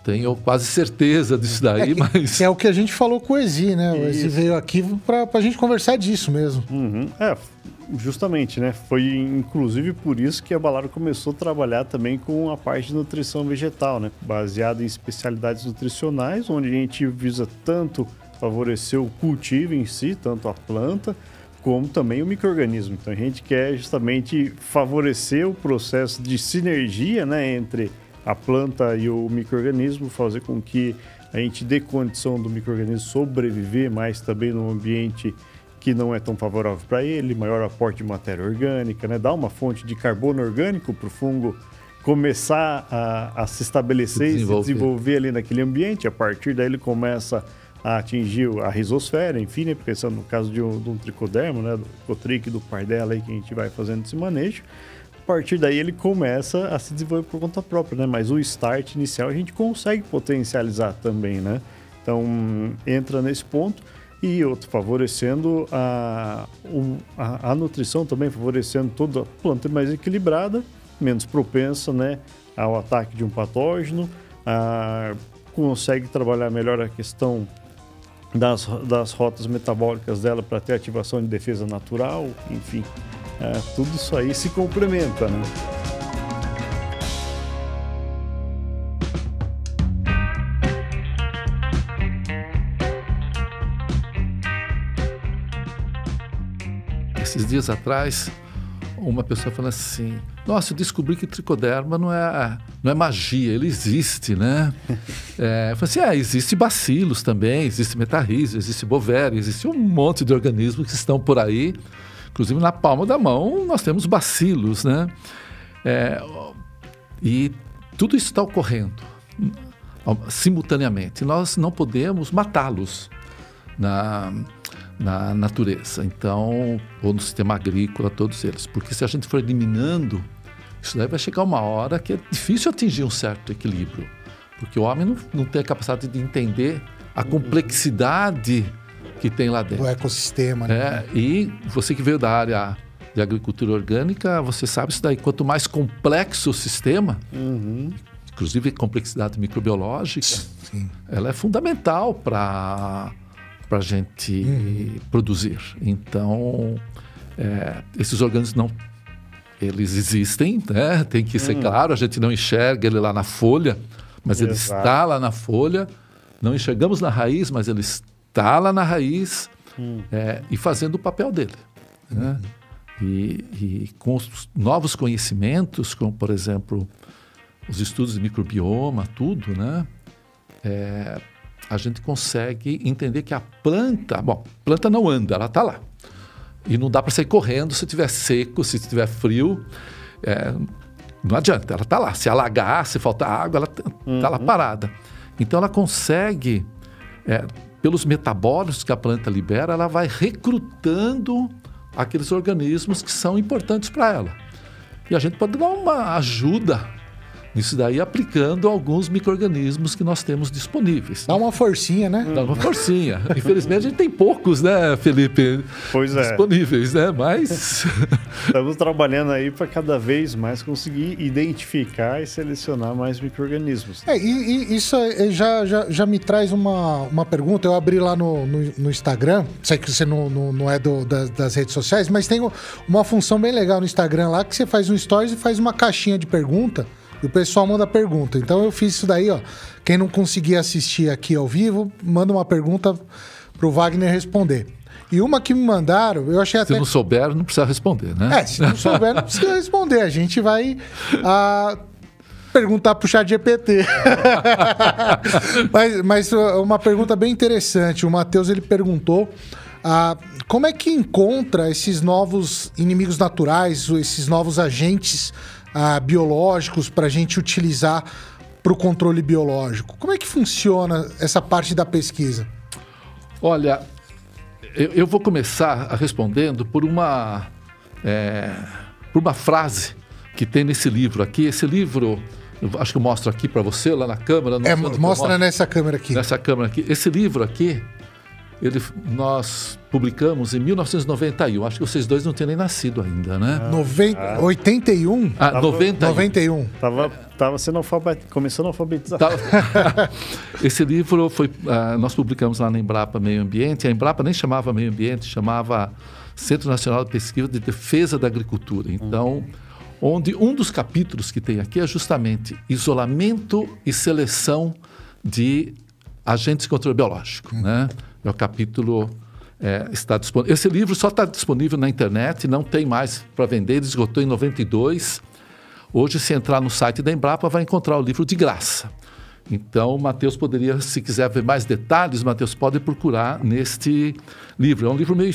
Tenho quase certeza disso daí, é que, mas. É o que a gente falou com o Ezi, né? O Ezi veio aqui para a gente conversar disso mesmo. Uhum. É, justamente, né? Foi inclusive por isso que a Balaro começou a trabalhar também com a parte de nutrição vegetal, né? Baseada em especialidades nutricionais, onde a gente visa tanto favorecer o cultivo em si, tanto a planta, como também o microorganismo. Então a gente quer justamente favorecer o processo de sinergia né, entre a planta e o microorganismo, fazer com que a gente dê condição do microorganismo sobreviver, mas também num ambiente que não é tão favorável para ele, maior aporte de matéria orgânica, né? Dá uma fonte de carbono orgânico para o fungo começar a, a se estabelecer Se e se desenvolver ali naquele ambiente. A partir daí ele começa a atingir a risosfera, enfim, né? pensando no caso de um, de um tricodermo, né? do cotric do pardela aí que a gente vai fazendo esse manejo. A partir daí ele começa a se desenvolver por conta própria, né? Mas o start inicial a gente consegue potencializar também, né? Então entra nesse ponto e outro favorecendo a, a, a nutrição também, favorecendo toda a planta mais equilibrada, menos propensa, né? Ao ataque de um patógeno, a, consegue trabalhar melhor a questão das, das rotas metabólicas dela para ter ativação de defesa natural, enfim, é, tudo isso aí se complementa, né? Esses dias atrás, uma pessoa falou assim: Nossa, eu descobri que tricoderma não é, não é magia, ele existe, né? é, eu falei assim: É, existe bacilos também, existe metarrísio, existe bovéria, existe um monte de organismos que estão por aí. Inclusive na palma da mão nós temos bacilos, né? É, e tudo isso está ocorrendo simultaneamente. Nós não podemos matá-los na na natureza. Então, ou no sistema agrícola, todos eles. Porque se a gente for eliminando, isso daí vai chegar uma hora que é difícil atingir um certo equilíbrio. Porque o homem não, não tem a capacidade de entender a complexidade que tem lá dentro. O ecossistema, né? É, e você que veio da área de agricultura orgânica, você sabe isso daí. Quanto mais complexo o sistema, uhum. inclusive complexidade microbiológica, Sim. ela é fundamental para para a gente uhum. produzir. Então, é, esses organismos não eles existem, né? tem que ser uhum. claro, a gente não enxerga ele lá na folha, mas Exato. ele está lá na folha, não enxergamos na raiz, mas ele está lá na raiz uhum. é, e fazendo o papel dele. Né? Uhum. E, e, com os novos conhecimentos, como por exemplo os estudos de microbioma, tudo, né? É, a gente consegue entender que a planta, bom, planta não anda, ela está lá. E não dá para sair correndo se estiver seco, se estiver frio. É, não adianta, ela está lá. Se alagar, se faltar água, ela está uhum. lá parada. Então ela consegue, é, pelos metabólicos que a planta libera, ela vai recrutando aqueles organismos que são importantes para ela. E a gente pode dar uma ajuda isso daí aplicando alguns micro-organismos que nós temos disponíveis. Dá uma forcinha, né? Dá uma forcinha. Infelizmente a gente tem poucos, né, Felipe? Pois é. Disponíveis, né? Mas. Estamos trabalhando aí para cada vez mais conseguir identificar e selecionar mais micro-organismos. É, e, e, isso já, já, já me traz uma, uma pergunta. Eu abri lá no, no, no Instagram, sei que você não, não, não é do, das, das redes sociais, mas tem uma função bem legal no Instagram lá que você faz um stories e faz uma caixinha de pergunta. E o pessoal manda pergunta. Então eu fiz isso daí, ó. Quem não conseguir assistir aqui ao vivo, manda uma pergunta pro Wagner responder. E uma que me mandaram, eu achei até. Se não souber, não precisa responder, né? É, se não souber, não precisa responder. A gente vai a, perguntar pro chat GPT. mas, mas uma pergunta bem interessante. O Matheus ele perguntou. Ah, como é que encontra esses novos inimigos naturais, esses novos agentes ah, biológicos para a gente utilizar para o controle biológico. Como é que funciona essa parte da pesquisa? Olha, eu, eu vou começar respondendo por uma, é, por uma frase que tem nesse livro aqui. Esse livro, acho que eu mostro aqui para você lá na câmera. É, mostra nessa câmera aqui. Nessa câmera aqui. Esse livro aqui, ele, nós publicamos em 1991. Acho que vocês dois não tinham nem nascido ainda, né? Ah, Noven... ah. 81? Ah, tava, 91. 91. Tava, tava sendo alfabet... começando a alfabetizar. Tava... Esse livro foi, uh, nós publicamos lá na Embrapa Meio Ambiente. A Embrapa nem chamava Meio Ambiente, chamava Centro Nacional de Pesquisa de Defesa da Agricultura. Então, hum. onde um dos capítulos que tem aqui é justamente isolamento e seleção de agentes de controle biológico, né? É o capítulo é, está disponível. Esse livro só está disponível na internet, não tem mais para vender, ele esgotou em 92. Hoje, se entrar no site da Embrapa, vai encontrar o livro de graça. Então, o Matheus poderia, se quiser ver mais detalhes, Matheus pode procurar neste livro. É um livro meio,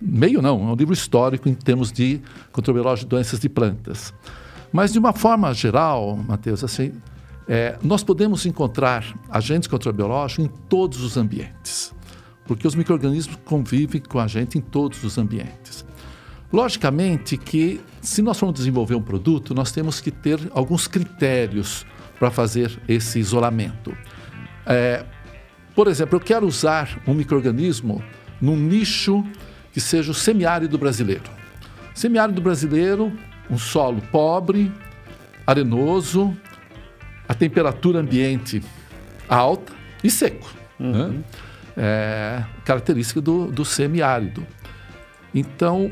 meio não, é um livro histórico em termos de controle de doenças de plantas. Mas, de uma forma geral, Matheus, assim, é, nós podemos encontrar agentes controbiológicos em todos os ambientes, porque os micro-organismos convivem com a gente em todos os ambientes. Logicamente que, se nós formos desenvolver um produto, nós temos que ter alguns critérios para fazer esse isolamento. É, por exemplo, eu quero usar um microorganismo num nicho que seja o semiárido brasileiro. Semiárido brasileiro, um solo pobre, arenoso, a temperatura ambiente alta e seco. Uhum. Né? É característica do, do semiárido. Então,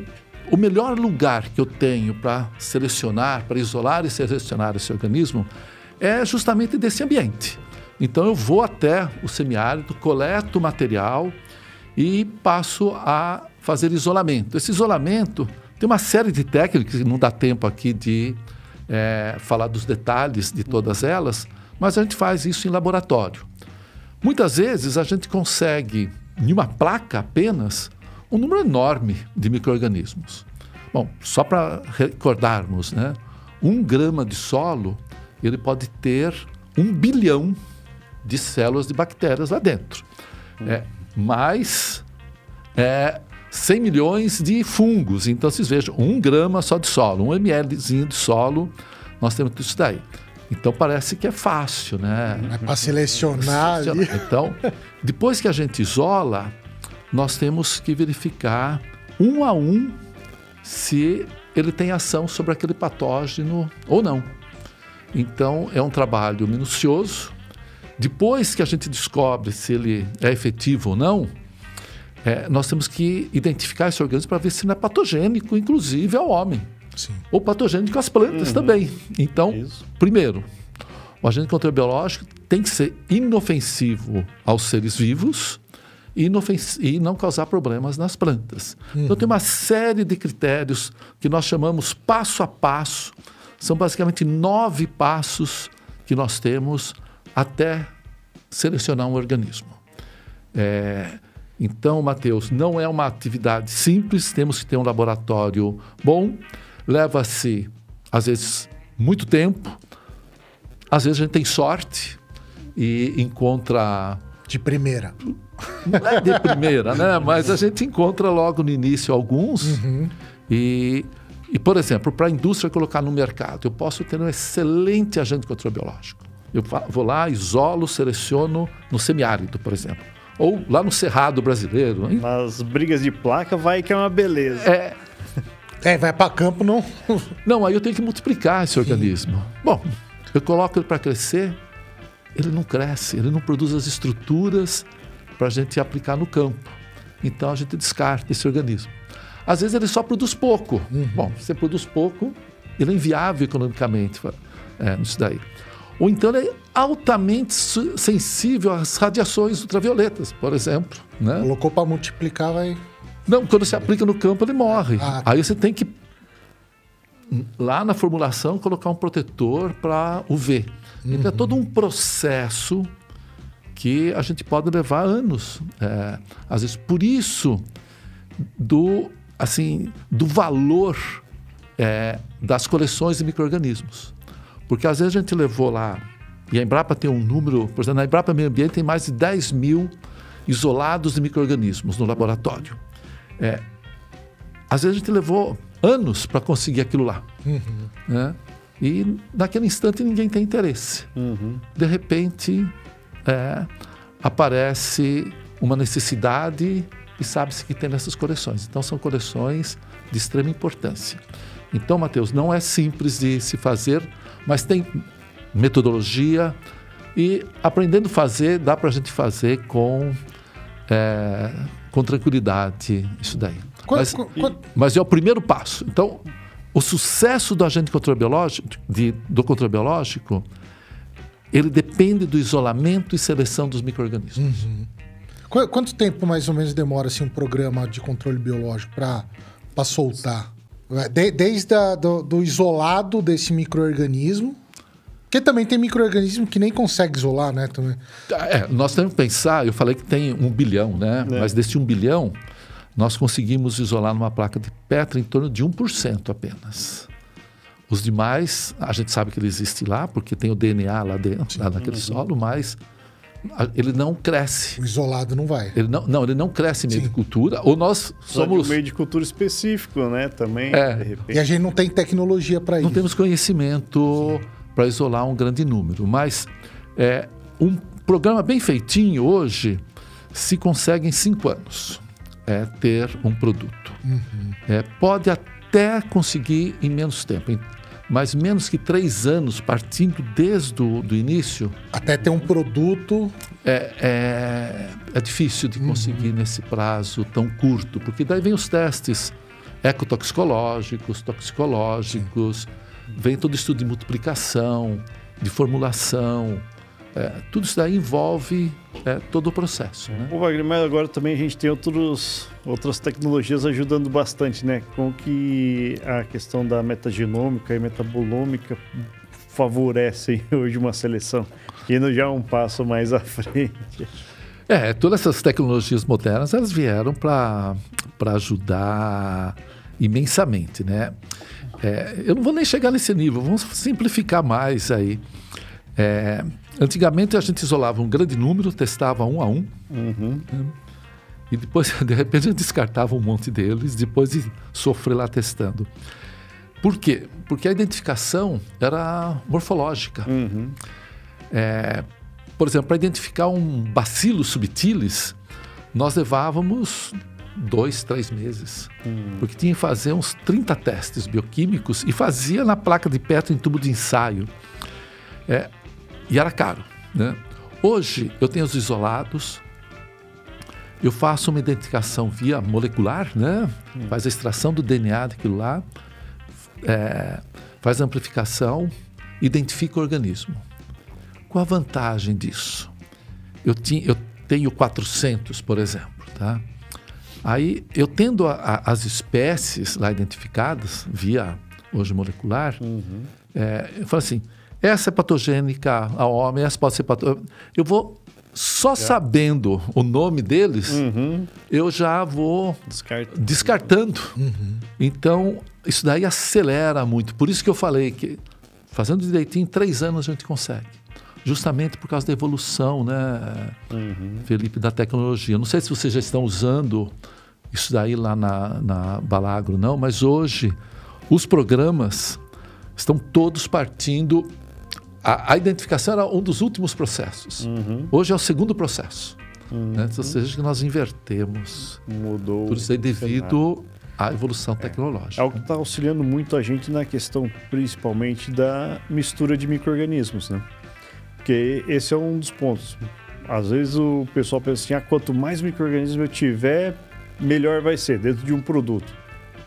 o melhor lugar que eu tenho para selecionar, para isolar e selecionar esse organismo é justamente desse ambiente. Então eu vou até o semiárido, coleto o material e passo a fazer isolamento. Esse isolamento tem uma série de técnicas não dá tempo aqui de é, falar dos detalhes de todas elas, mas a gente faz isso em laboratório. Muitas vezes a gente consegue, em uma placa apenas, um número enorme de micro-organismos. Bom, só para recordarmos, né? Um grama de solo, ele pode ter um bilhão de células de bactérias lá dentro. É, mais é, 100 milhões de fungos. Então, vocês vejam, um grama só de solo, um mlzinho de solo, nós temos tudo isso daí. Então parece que é fácil, né? É para selecionar. Então, depois que a gente isola, nós temos que verificar um a um se ele tem ação sobre aquele patógeno ou não. Então, é um trabalho minucioso. Depois que a gente descobre se ele é efetivo ou não, é, nós temos que identificar esse organismo para ver se não é patogênico, inclusive ao homem. Sim. Ou patogênico às plantas uhum. também. Então, Isso. primeiro, o agente contra-biológico tem que ser inofensivo aos seres vivos e, e não causar problemas nas plantas. Uhum. Então, tem uma série de critérios que nós chamamos passo a passo. São basicamente nove passos que nós temos até selecionar um organismo. É, então, Mateus, não é uma atividade simples, temos que ter um laboratório bom, leva-se, às vezes, muito tempo, às vezes a gente tem sorte e encontra de primeira. Não é de primeira, né? Mas a gente encontra logo no início alguns. Uhum. E, e, por exemplo, para a indústria colocar no mercado, eu posso ter um excelente agente controbiológico. Eu vou lá, isolo, seleciono no semiárido, por exemplo. Ou lá no Cerrado brasileiro. Hein? Nas brigas de placa vai que é uma beleza. É. É, vai para campo não. não, aí eu tenho que multiplicar esse organismo. Bom, eu coloco ele para crescer, ele não cresce, ele não produz as estruturas para a gente aplicar no campo. Então a gente descarta esse organismo. Às vezes ele só produz pouco. Uhum. Bom, você produz pouco, ele é inviável economicamente é, nisso daí. Ou então ele é altamente sensível às radiações ultravioletas, por exemplo. Né? Colocou para multiplicar, vai. Não, quando se aplica no campo, ele morre. Ah, tá. Aí você tem que, lá na formulação, colocar um protetor para UV. Uhum. Então é todo um processo que a gente pode levar anos. É, às vezes, por isso, do, assim, do valor é, das coleções de micro-organismos. Porque às vezes a gente levou lá, e a Embrapa tem um número, por exemplo, na Embrapa Meio Ambiente tem mais de 10 mil isolados de micro-organismos no laboratório. É, às vezes a gente levou anos para conseguir aquilo lá. Uhum. Né? E naquele instante ninguém tem interesse. Uhum. De repente é, aparece uma necessidade e sabe-se que tem nessas coleções. Então são coleções de extrema importância. Então, Mateus, não é simples de se fazer, mas tem metodologia e aprendendo a fazer, dá para a gente fazer com, é, com tranquilidade isso daí. Quando, mas, quando... mas, é o primeiro passo. Então, o sucesso do agente controbiológico, de, do controbiológico, ele depende do isolamento e seleção dos micro-organismos. Uhum. Quanto tempo mais ou menos demora assim, um programa de controle biológico para soltar? De, desde a, do, do, isolado desse microorganismo. Porque também tem microorganismo que nem consegue isolar, né? Também. É, nós temos que pensar, eu falei que tem um bilhão, né? É. Mas desse um bilhão, nós conseguimos isolar numa placa de Petra em torno de 1% apenas. Os demais, a gente sabe que ele existe lá, porque tem o DNA lá dentro, lá naquele solo, mas ele não cresce. O isolado não vai. Ele não, não, ele não cresce em meio Sim. de cultura. Ou nós Somos... um meio de cultura específico, né? Também, É. de E repente. a gente não tem tecnologia para isso. Não temos conhecimento para isolar um grande número, mas é, um programa bem feitinho hoje se consegue em cinco anos é, ter um produto. É, pode até conseguir em menos tempo, em- mas menos que três anos, partindo desde o do início, Até ter um produto. é, é, é difícil de conseguir nesse prazo tão curto, porque daí vem os testes ecotoxicológicos, toxicológicos, vem todo estudo de multiplicação, de formulação, é, tudo isso daí envolve é, todo o processo. Né? Wagner, mas agora também a gente tem outros, outras tecnologias ajudando bastante, né? Com que a questão da metagenômica e metabolômica favorecem hoje uma seleção. Indo já um passo mais à frente. É, todas essas tecnologias modernas elas vieram para ajudar imensamente, né? É, eu não vou nem chegar nesse nível, vamos simplificar mais aí. É, antigamente a gente isolava um grande número, testava um a um, Uhum. e depois, de repente, a gente descartava um monte deles, depois de sofrer lá testando. Por quê? Porque a identificação era morfológica. Uhum. É, por exemplo, para identificar um bacilo subtilis, nós levávamos dois, três meses. Porque tinha que fazer uns 30 testes bioquímicos e fazia na placa de Petri em tubo de ensaio. É, e era caro. Né? Hoje, eu tenho os isolados, eu faço uma identificação via molecular, né? faz a extração do DNA daquilo lá, é, faz a amplificação, identifica o organismo. Qual a vantagem disso? Eu, tinha, eu tenho 400, por exemplo, tá? Aí, eu tendo a- a- as espécies lá identificadas, via hoje molecular, é, eu falo assim, essa é patogênica a homem, essa pode ser patogênica. Eu vou, só sabendo o nome deles, Uhum. eu já vou Descarta. descartando. Então, isso daí acelera muito. Por isso que eu falei que fazendo direitinho, em três anos a gente consegue. Justamente por causa da evolução, né, Felipe, da tecnologia. Não sei se vocês já estão usando isso daí lá na, na Balagro, não, mas hoje os programas estão todos partindo. A, a identificação era um dos últimos processos. Hoje é o segundo processo. Né? Ou seja, que nós invertemos. Mudou. Tudo isso aí o devido à evolução tecnológica. É algo que está auxiliando muito a gente na questão, principalmente, da mistura de micro-organismos, né? Porque esse é um dos pontos. Às vezes o pessoal pensa assim, ah, quanto mais micro-organismos eu tiver, melhor vai ser dentro de um produto.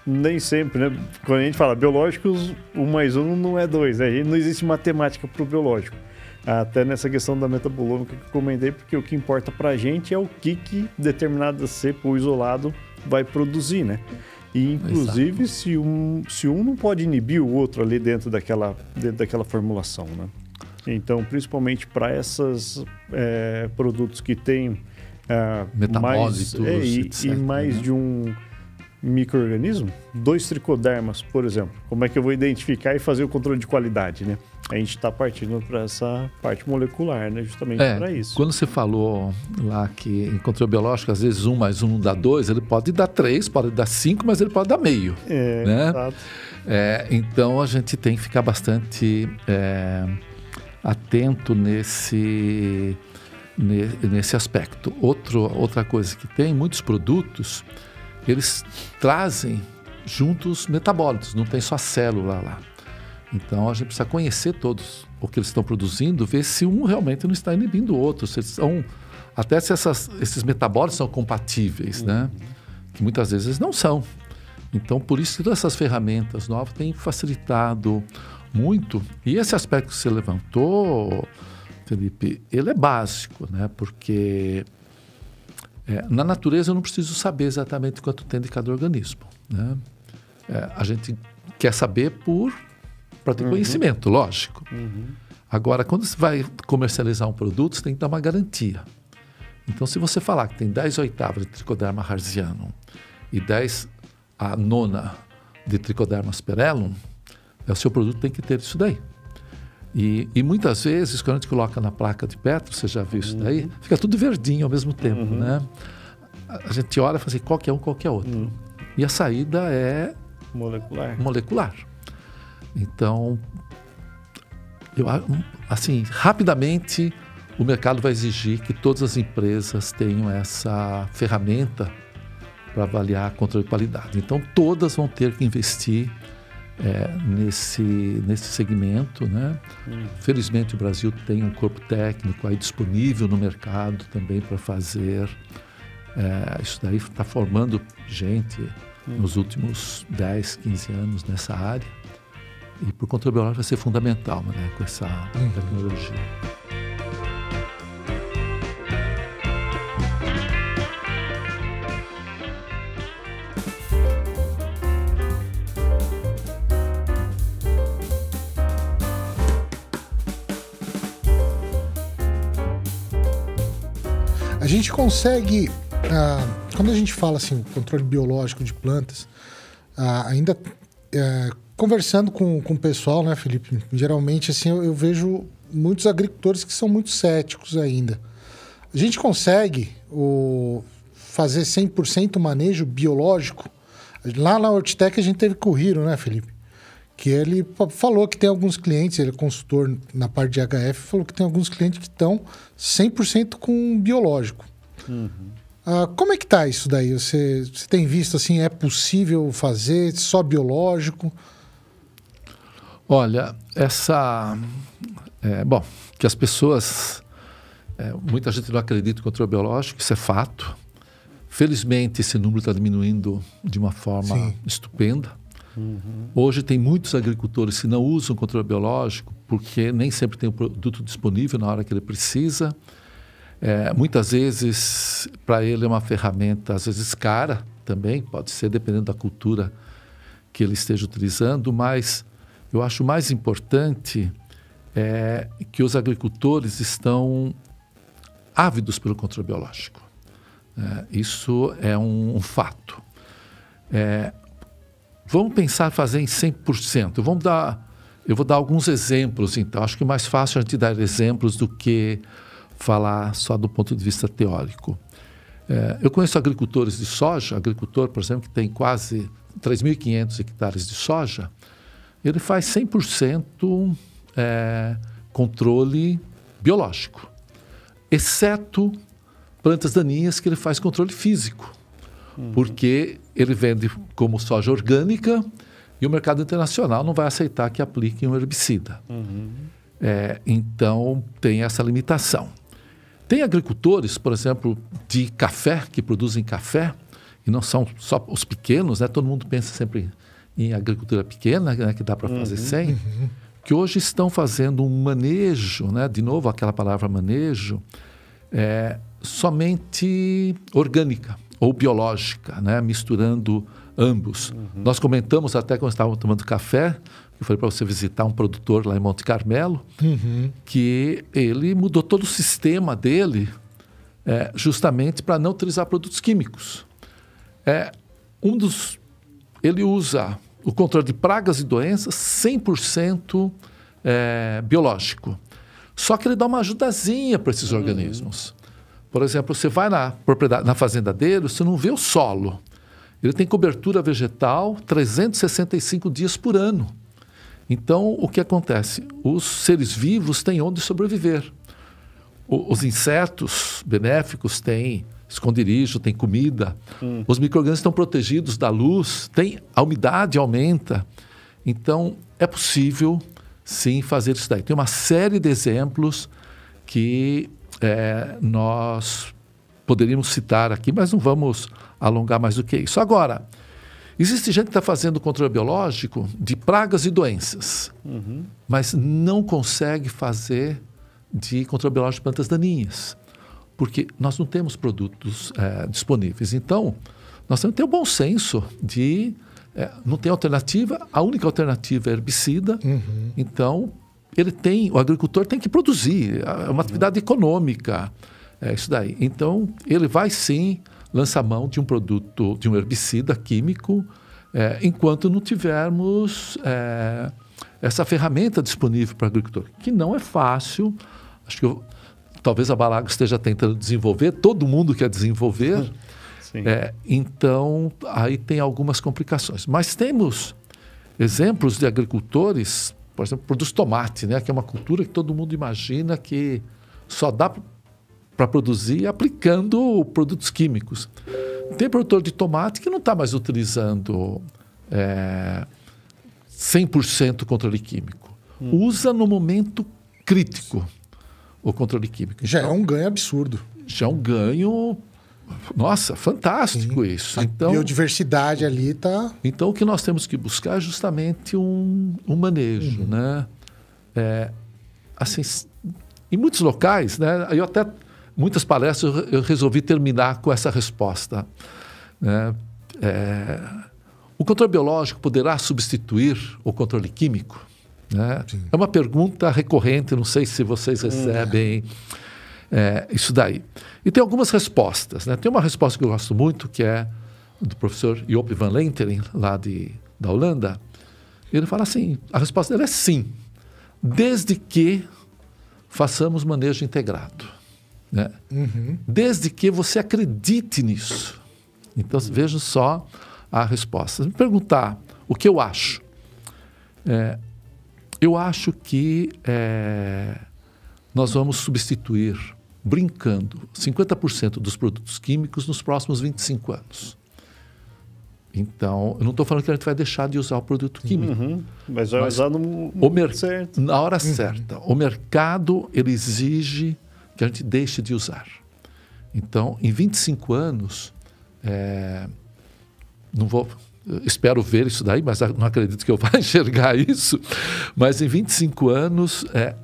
Nem sempre, né? Quando a gente fala biológicos, um mais um não é dois, né? Não existe matemática para o biológico. Até nessa questão da metabolômica que eu comentei, porque o que importa para a gente é o que, que determinada cepa ou isolado vai produzir, né? E inclusive se um, se um não pode inibir o outro ali dentro daquela, dentro daquela formulação, né? Então, principalmente para esses produtos que têm é, mais, é, e, etc, e mais né? de um microorganismo, dois tricodermas, por exemplo. Como é que eu vou identificar e fazer o controle de qualidade, né? A gente está partindo para essa parte molecular, né? Justamente para É, isso. quando você falou lá que em controle biológico, às vezes um mais um dá dois, ele pode dar três, pode dar cinco, mas ele pode dar meio. É, né? É, então a gente tem que ficar bastante é, atento nesse, ne- nesse aspecto. Outro, outra coisa que tem, muitos produtos, eles trazem juntos metabólitos, não tem só a célula lá. Então a gente precisa conhecer todos o que eles estão produzindo, ver se um realmente não está inibindo o outro, se eles são, até se essas- esses metabólitos são compatíveis, né? Que muitas vezes não são. Então, por isso que todas essas ferramentas novas têm facilitado muito. E esse aspecto que você levantou, Felipe, ele é básico, né? Porque é, na natureza eu não preciso saber exatamente quanto tem de cada organismo, né? É, a gente quer saber por para ter conhecimento, lógico. Agora, quando você vai comercializar um produto, você tem que dar uma garantia. Então, se você falar que tem 10 oitavas de tricoderma harzianum e 10 a nona de tricoderma asperellum, é, o seu produto tem que ter isso daí. E, e, muitas vezes, quando a gente coloca na placa de Petro, você já viu isso daí, uhum. fica tudo verdinho ao mesmo tempo, uhum. né? A gente olha e fala assim, qualquer um, qualquer outro. Uhum. E a saída é... Molecular. Molecular. Então, eu, assim, rapidamente o mercado vai exigir que todas as empresas tenham essa ferramenta para avaliar controle de qualidade. Então, todas vão ter que investir é, nesse, nesse segmento. Né? Hum. Felizmente, o Brasil tem um corpo técnico aí disponível no mercado também para fazer. É, isso daí está formando gente hum. nos últimos 10, 15 anos nessa área. E para o controle biológico vai ser fundamental né, com essa hum. tecnologia. Gente consegue, ah, quando a gente fala assim, controle biológico de plantas, ah, ainda eh, conversando com, com o pessoal, né, Felipe? Geralmente, assim, eu, eu vejo muitos agricultores que são muito céticos ainda. A gente consegue o, fazer 100% manejo biológico? Lá na Hortitec a gente teve com o Hiro, né, Felipe? Que ele falou que tem alguns clientes, ele é consultor na parte de HF, falou que tem alguns clientes que estão 100% com biológico. Uhum. Ah, como é que tá isso daí? Você, você tem visto assim, é possível fazer só biológico? Olha, essa. É, bom, que as pessoas. É, muita gente não acredita em controle biológico, isso é fato. Felizmente, esse número está diminuindo de uma forma Sim. estupenda. Uhum. Hoje, tem muitos agricultores que não usam controle biológico porque nem sempre tem o produto disponível na hora que ele precisa. É, muitas vezes, para ele é uma ferramenta, às vezes cara também, pode ser, dependendo da cultura que ele esteja utilizando, mas eu acho mais importante é que os agricultores estão ávidos pelo controle biológico. É, isso é um, um fato. É, vamos pensar fazer em 100%. Vamos dar, eu vou dar alguns exemplos, então. Acho que é mais fácil a gente dar exemplos do que falar só do ponto de vista teórico. É, eu conheço agricultores de soja, agricultor, por exemplo, que tem quase 3.500 hectares de soja, ele faz 100% é, controle biológico, exceto plantas daninhas que ele faz controle físico, uhum. porque ele vende como soja orgânica e o mercado internacional não vai aceitar que aplique um herbicida. Uhum. É, então tem essa limitação. Tem agricultores, por exemplo, de café, que produzem café, e não são só os pequenos, né? todo mundo pensa sempre em agricultura pequena, né, que dá para fazer uhum, 100, uhum. que hoje estão fazendo um manejo, né, de novo aquela palavra manejo, é, somente orgânica ou biológica, né, misturando ambos. Uhum. Nós comentamos até quando estávamos tomando café, eu falei para você visitar um produtor lá em Monte Carmelo, uhum. que ele mudou todo o sistema dele é, justamente para não utilizar produtos químicos. É, um dos, ele usa o controle de pragas e doenças 100% é, biológico. Só que ele dá uma ajudazinha para esses uhum. organismos. Por exemplo, você vai na propriedade, na fazenda dele, você não vê o solo. Ele tem cobertura vegetal 365 dias por ano. Então, o que acontece? Os seres vivos têm onde sobreviver. O, os insetos benéficos têm esconderijo, tem comida. Hum. Os micro-organismos estão protegidos da luz, tem, a umidade aumenta. Então, é possível, sim, fazer isso daí. Tem uma série de exemplos que é, nós poderíamos citar aqui, mas não vamos alongar mais do que isso. Agora, existe gente que está fazendo controle biológico de pragas e doenças, uhum. mas não consegue fazer de controle biológico de plantas daninhas porque nós não temos produtos é, disponíveis. Então, nós temos que ter o bom senso de é, não tem alternativa, a única alternativa é herbicida. Uhum. Então, ele tem, o agricultor tem que produzir, é uma atividade econômica, é isso daí. Então, ele vai sim lançar mão de um produto, de um herbicida químico, é, enquanto não tivermos é, essa ferramenta disponível para o agricultor, que não é fácil. Acho que eu, talvez a Balago esteja tentando desenvolver, todo mundo quer desenvolver. É, então, aí tem algumas complicações. Mas temos exemplos de agricultores, por exemplo, produz tomate, né, que é uma cultura que todo mundo imagina que só dá para produzir aplicando produtos químicos. Tem produtor de tomate que não está mais utilizando é, 100% controle químico. Hum. Usa no momento crítico o controle químico. Já é então, é um ganho absurdo. Já é um ganho. Nossa, fantástico Sim. isso. Então, a biodiversidade ali está. Então, o que nós temos que buscar é justamente um, um manejo. Uhum. Né? É, assim, em muitos locais, né, eu até muitas palestras eu resolvi terminar com essa resposta. Né? É, o controle biológico poderá substituir o controle químico? Né? É uma pergunta recorrente, não sei se vocês recebem é, isso daí. E tem algumas respostas. Né? Tem uma resposta que eu gosto muito, que é do professor Joop van Lenteren, lá de, da Holanda. Ele fala assim: a resposta dele é sim, desde que façamos manejo integrado. Né? Uhum. Desde que você acredite nisso. Então, veja só a resposta. Me perguntar o que eu acho, é, eu acho que é, nós vamos substituir, brincando, 50% dos produtos químicos nos próximos 25 anos. Então, eu não estou falando que a gente vai deixar de usar o produto químico. Uhum, mas vai usar no, no mer- certo. na hora uhum. certa. O mercado ele exige que a gente deixe de usar. Então, em 25 anos, é, não vou, espero ver isso daí, mas não acredito que eu vá enxergar isso. Mas em 25 anos, é,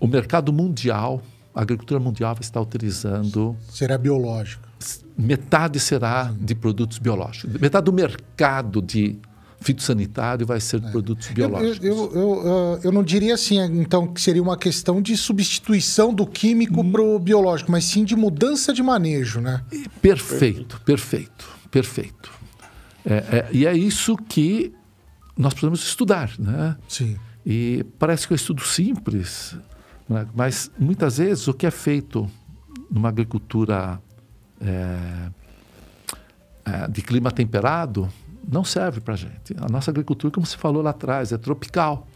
o mercado mundial, a agricultura mundial vai estar utilizando. Será biológico. Metade será de produtos biológicos. Metade do mercado de fitossanitário vai ser de é. produtos biológicos. Eu, eu, eu, eu, não diria assim, então, que seria uma questão de substituição do químico hum. para o biológico, mas sim de mudança de manejo, né? Perfeito, perfeito, perfeito. É, é, e é isso que nós precisamos estudar, né? Sim. E parece que é um estudo simples, né? mas muitas vezes o que é feito numa agricultura é, é de clima temperado não serve para a gente. A nossa agricultura, como você falou lá atrás, é tropical.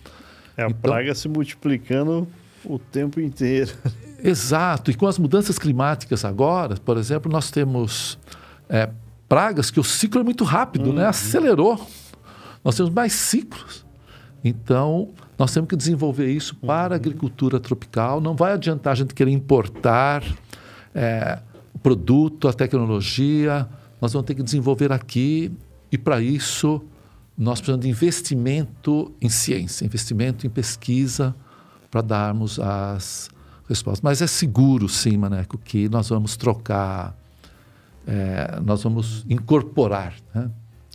É a então, praga se multiplicando o tempo inteiro. Exato. E com as mudanças climáticas agora, por exemplo, nós temos é, pragas que o ciclo é muito rápido, né? uhum. né? Acelerou. Nós temos mais ciclos. Então, nós temos que desenvolver isso para a agricultura tropical. Não vai adiantar a gente querer importar é, o produto, a tecnologia. Nós vamos ter que desenvolver aqui e, para isso, nós precisamos de investimento em ciência, investimento em pesquisa para darmos as respostas. Mas é seguro, sim, Maneco, que nós vamos trocar é, nós vamos incorporar. Né?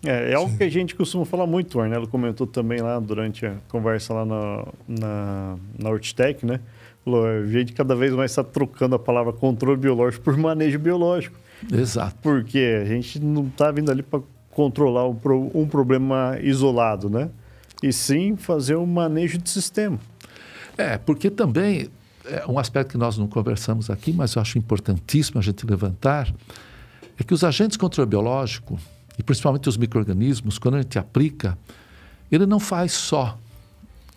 É, é algo que a gente costuma falar muito, o Arnelo comentou também lá durante a conversa lá na, na, na Hortitec, né? Falou, a gente cada vez mais está trocando a palavra controle biológico por manejo biológico. Exato. Porque a gente não está vindo ali para controlar um, um problema isolado, né? E sim fazer um manejo de sistema. É, porque também, é um aspecto que nós não conversamos aqui, mas eu acho importantíssimo a gente levantar, é que os agentes controle biológico, e principalmente os micro-organismos, quando a gente aplica, ele não faz só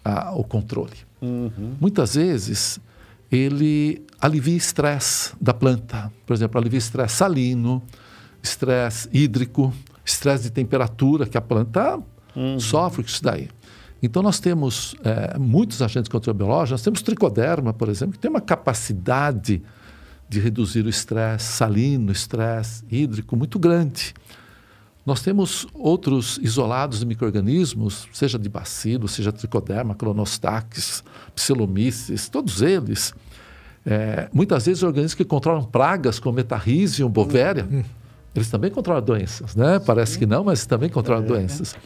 a, o controle. Uhum. Muitas vezes, ele alivia estresse da planta. Por exemplo, alivia estresse salino, estresse hídrico, estresse de temperatura, que a planta uhum. sofre com isso daí. Então, nós temos é, muitos agentes controle biológico. Nós temos tricoderma, por exemplo, que tem uma capacidade de reduzir o estresse salino, estresse hídrico muito grande. Nós temos outros isolados de micro-organismos, seja de bacilo, seja tricoderma, cronostax, psilomices, todos eles. É, muitas vezes organismos que controlam pragas como metarrhizium, bovéria, hum. eles também controlam doenças, né? Parece que não, mas também controlam é. doenças.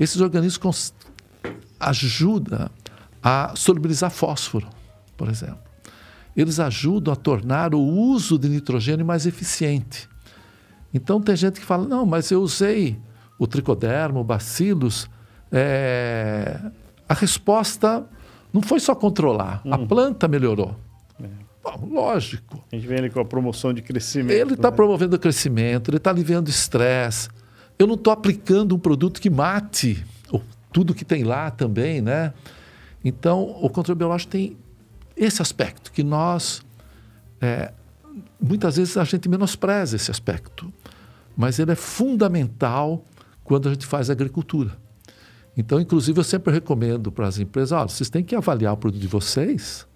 Esses organismos ajudam a solubilizar fósforo, por exemplo eles ajudam a tornar o uso de nitrogênio mais eficiente. Então tem gente que fala, não, mas eu usei o tricoderma, o bacillus, é, a resposta não foi só controlar, a planta melhorou. Bom, lógico. A gente vem ali com a promoção de crescimento. Ele está né? promovendo o crescimento, ele está aliviando o estresse. Eu não estou aplicando um produto que mate ou tudo que tem lá também, né? Então, o controle biológico tem esse aspecto que nós é, muitas vezes a gente menospreza esse aspecto, mas ele é fundamental quando a gente faz agricultura. Então, inclusive, eu sempre recomendo para as empresas: olha, vocês têm que avaliar o produto de vocês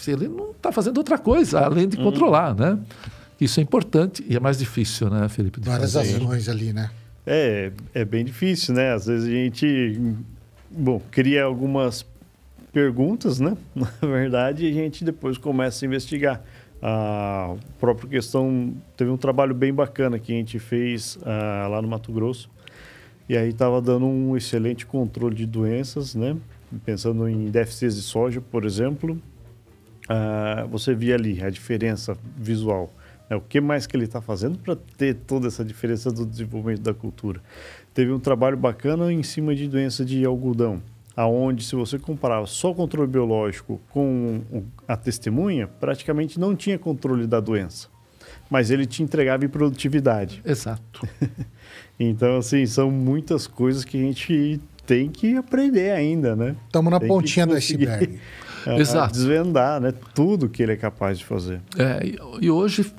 se ele não está fazendo outra coisa além de controlar, né? Isso é importante e é mais difícil, né, Felipe? de Várias fazer. ações ali, né? É, é bem difícil, né? Às vezes a gente, bom, cria algumas perguntas, né? Na verdade, a gente depois começa a investigar. A própria questão, teve um trabalho bem bacana que a gente fez ah, lá no Mato Grosso. E aí estava dando um excelente controle de doenças, né? Pensando em déficits de soja, por exemplo. Ah, você via ali a diferença visual. né? O que mais que ele está fazendo para ter toda essa diferença do desenvolvimento da cultura? Teve um trabalho bacana em cima de doença de algodão, aonde se você comparava só o controle biológico com a testemunha, praticamente não tinha controle da doença, mas ele te entregava em produtividade. Exato. Então, assim, são muitas coisas que a gente tem que aprender ainda, né? Estamos na Tem pontinha do iceberg. Exato. Desvendar, né? Tudo que ele é capaz de fazer. É, e, e hoje,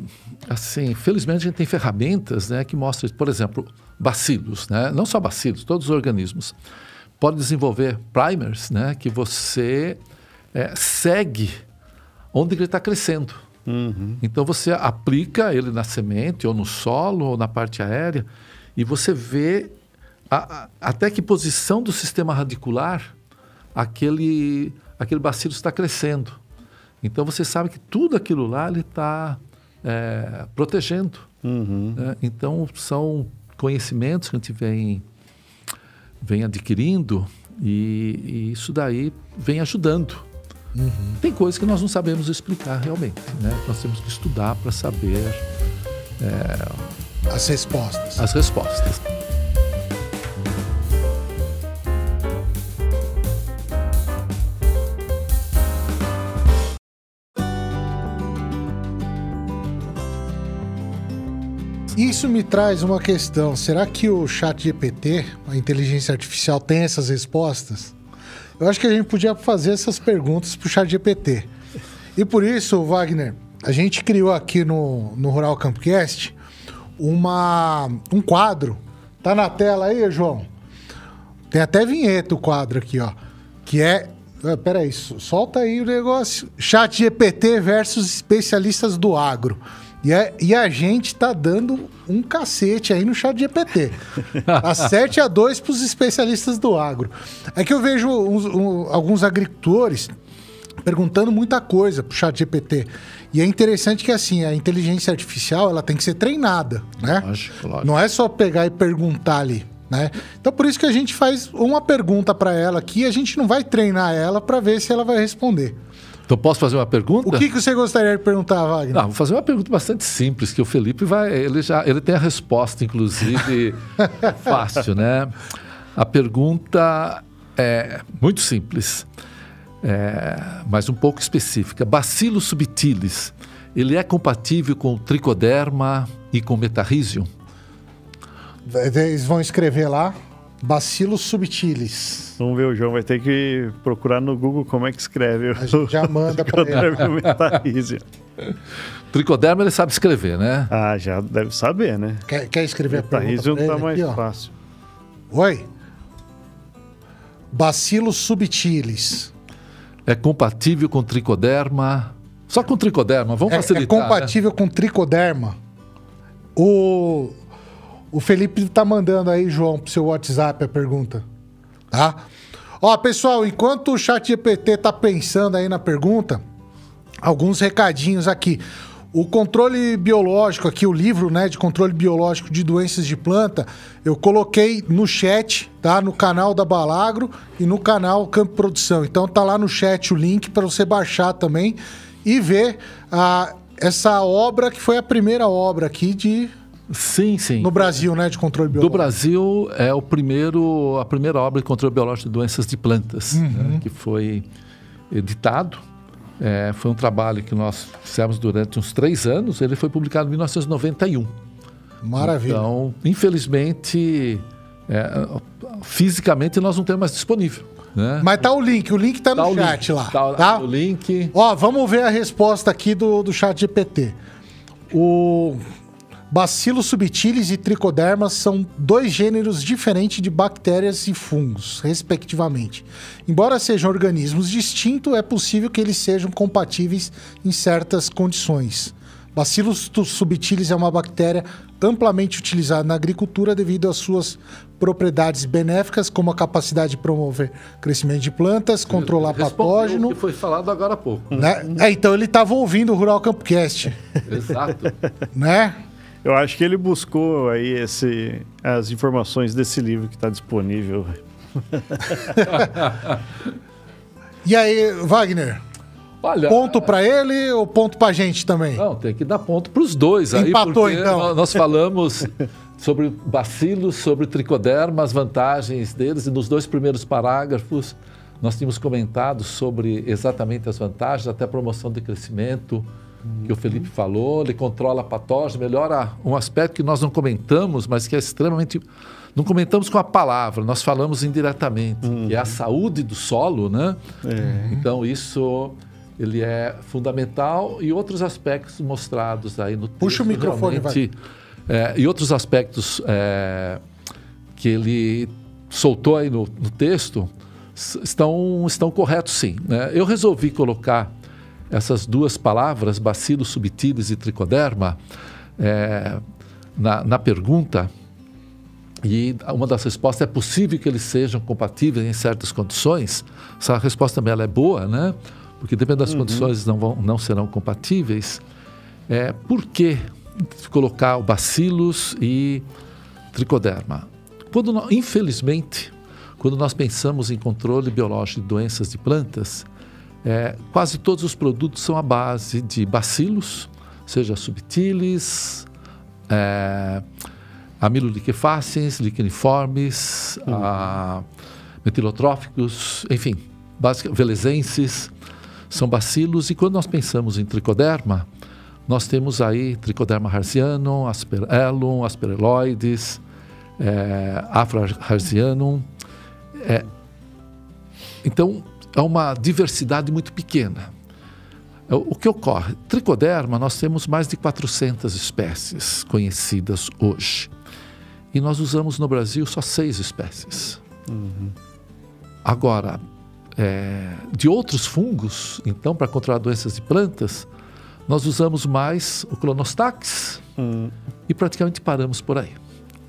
assim, felizmente a gente tem ferramentas né, que mostram, por exemplo, bacilos, né? não só bacilos, todos os organismos. Pode desenvolver primers né, que você é, segue onde ele está crescendo. Então você aplica ele na semente, ou no solo, ou na parte aérea, e você vê a- a- até que posição do sistema radicular aquele, aquele bacilo está crescendo. Então você sabe que tudo aquilo lá ele está é, protegendo. né? Então são conhecimentos que a gente vem, vem adquirindo e, e isso daí vem ajudando. Tem coisas que nós não sabemos explicar realmente. Né? Nós temos que estudar para saber As respostas. as respostas. Isso me traz uma questão. Será que o chat GPT, a inteligência artificial, tem essas respostas? Eu acho que a gente podia fazer essas perguntas para o chat GPT. E por isso, Wagner, a gente criou aqui no, no Rural Campcast uma, um quadro. Tá na tela aí, João? Tem até vinheta o quadro aqui, ó. Que é. ah, Peraí, so- solta aí o negócio. Chat GPT versus especialistas do agro. E, é- e a gente tá dando um cacete aí no chat GPT. Tá 7 a 2 para os especialistas do agro. É que eu vejo uns- um- alguns agricultores perguntando muita coisa pro chat GPT. E é interessante que assim, a inteligência artificial, ela tem que ser treinada, né? Lógico, lógico. Não é só pegar e perguntar ali, né? Então por isso que a gente faz uma pergunta para ela aqui, a gente não vai treinar ela para ver se ela vai responder. Então posso fazer uma pergunta? O que, que você gostaria de perguntar, Wagner? Não, vou fazer uma pergunta bastante simples, que o Felipe vai. Ele já ele tem a resposta, inclusive, fácil, né? A pergunta é muito simples, é, mas um pouco específica. Bacillus subtilis, ele é compatível com tricoderma e com metarrhizium? Eles vão escrever lá, Bacillus subtilis. Vamos ver, o João vai ter que procurar no Google como é que escreve. A gente já manda pra ele. Tricoderma ele sabe escrever, né? Ah, já deve saber, né? Quer, quer escrever a pergunta pra tá ele mais aqui, fácil. Oi? Bacillus subtilis. É compatível com tricoderma. Só com tricoderma, vamos É, facilitar. é compatível com tricoderma. O, o Felipe tá mandando aí, João, pro seu WhatsApp a pergunta. Tá? Ó, pessoal, enquanto o chat GPT tá pensando aí na pergunta, alguns recadinhos aqui. O controle biológico aqui, o livro, né, de controle biológico de doenças de planta, eu coloquei no chat, tá? No canal da Balagro e no canal Campo Produção. Então tá lá no chat o link para você baixar também e ver ah, essa obra que foi a primeira obra aqui de Sim, sim. No Brasil, né, de controle Do biológico. Brasil é o primeiro, a primeira obra de controle biológico de doenças de plantas, né, que foi editado. É, foi um trabalho que nós fizemos durante uns três anos. Ele foi publicado em 1991. Maravilha. Então, infelizmente, é, fisicamente nós não temos mais disponível. Né? Mas tá o link, o link tá no Tá o chat link, lá. Tá, Tá, o link. Ó, vamos ver a resposta aqui do, do chat GPT. O Bacillus subtilis e Trichodermas são dois gêneros diferentes de bactérias e fungos, respectivamente. Embora sejam organismos distintos, é possível que eles sejam compatíveis em certas condições. Bacillus subtilis é uma bactéria amplamente utilizada na agricultura devido às suas propriedades benéficas, como a capacidade de promover crescimento de plantas, controlar Respondeu patógeno. O que foi falado agora há pouco. Né? É, então ele estava ouvindo o Rural Campcast, Exato. né? Eu acho que ele buscou aí esse, as informações desse livro que está disponível. E aí, Wagner, Olha, ponto pra ele ou ponto pra gente também? Não, tem que dar ponto para os dois. Aí, Empatou, porque então. nó- Nós falamos sobre bacilos, sobre tricoderma, as vantagens deles, e nos dois primeiros parágrafos nós tínhamos comentado sobre exatamente as vantagens, até a promoção de crescimento, que o Felipe falou, ele controla patógeno, melhora um aspecto que nós não comentamos, mas que é extremamente. Não comentamos com a palavra, nós falamos indiretamente, que é a saúde do solo, né? Então, isso ele é fundamental e outros aspectos mostrados aí no texto. Puxa o microfone, realmente, é, e outros aspectos é, que ele soltou aí no, no texto estão, estão corretos, sim. né? Eu resolvi colocar essas duas palavras, bacillus subtilis e tricoderma, é, na, na pergunta e uma das respostas é possível que eles sejam compatíveis em certas condições. Essa resposta também ela é boa, né? Porque dependendo das condições não, vão, não serão compatíveis. É, por que colocar o bacillus e tricoderma? Quando nó- infelizmente, quando nós pensamos em controle biológico de doenças de plantas, é, quase todos os produtos são à base de bacilos, seja subtilis, é, amiloliquefaces, liqueniformes, a- metilotróficos, enfim, basic, velezenses, são bacilos. E quando nós pensamos em tricoderma, nós temos aí tricoderma harzianum, asperellum, aspereloides, é, afraharzianum. É, então, é uma diversidade muito pequena. É, O que ocorre? Tricoderma, nós temos mais de 400 espécies conhecidas hoje. E nós usamos no Brasil só seis espécies. Agora, é, de outros fungos, então, para controlar doenças de plantas, nós usamos mais o clonostax e praticamente paramos por aí.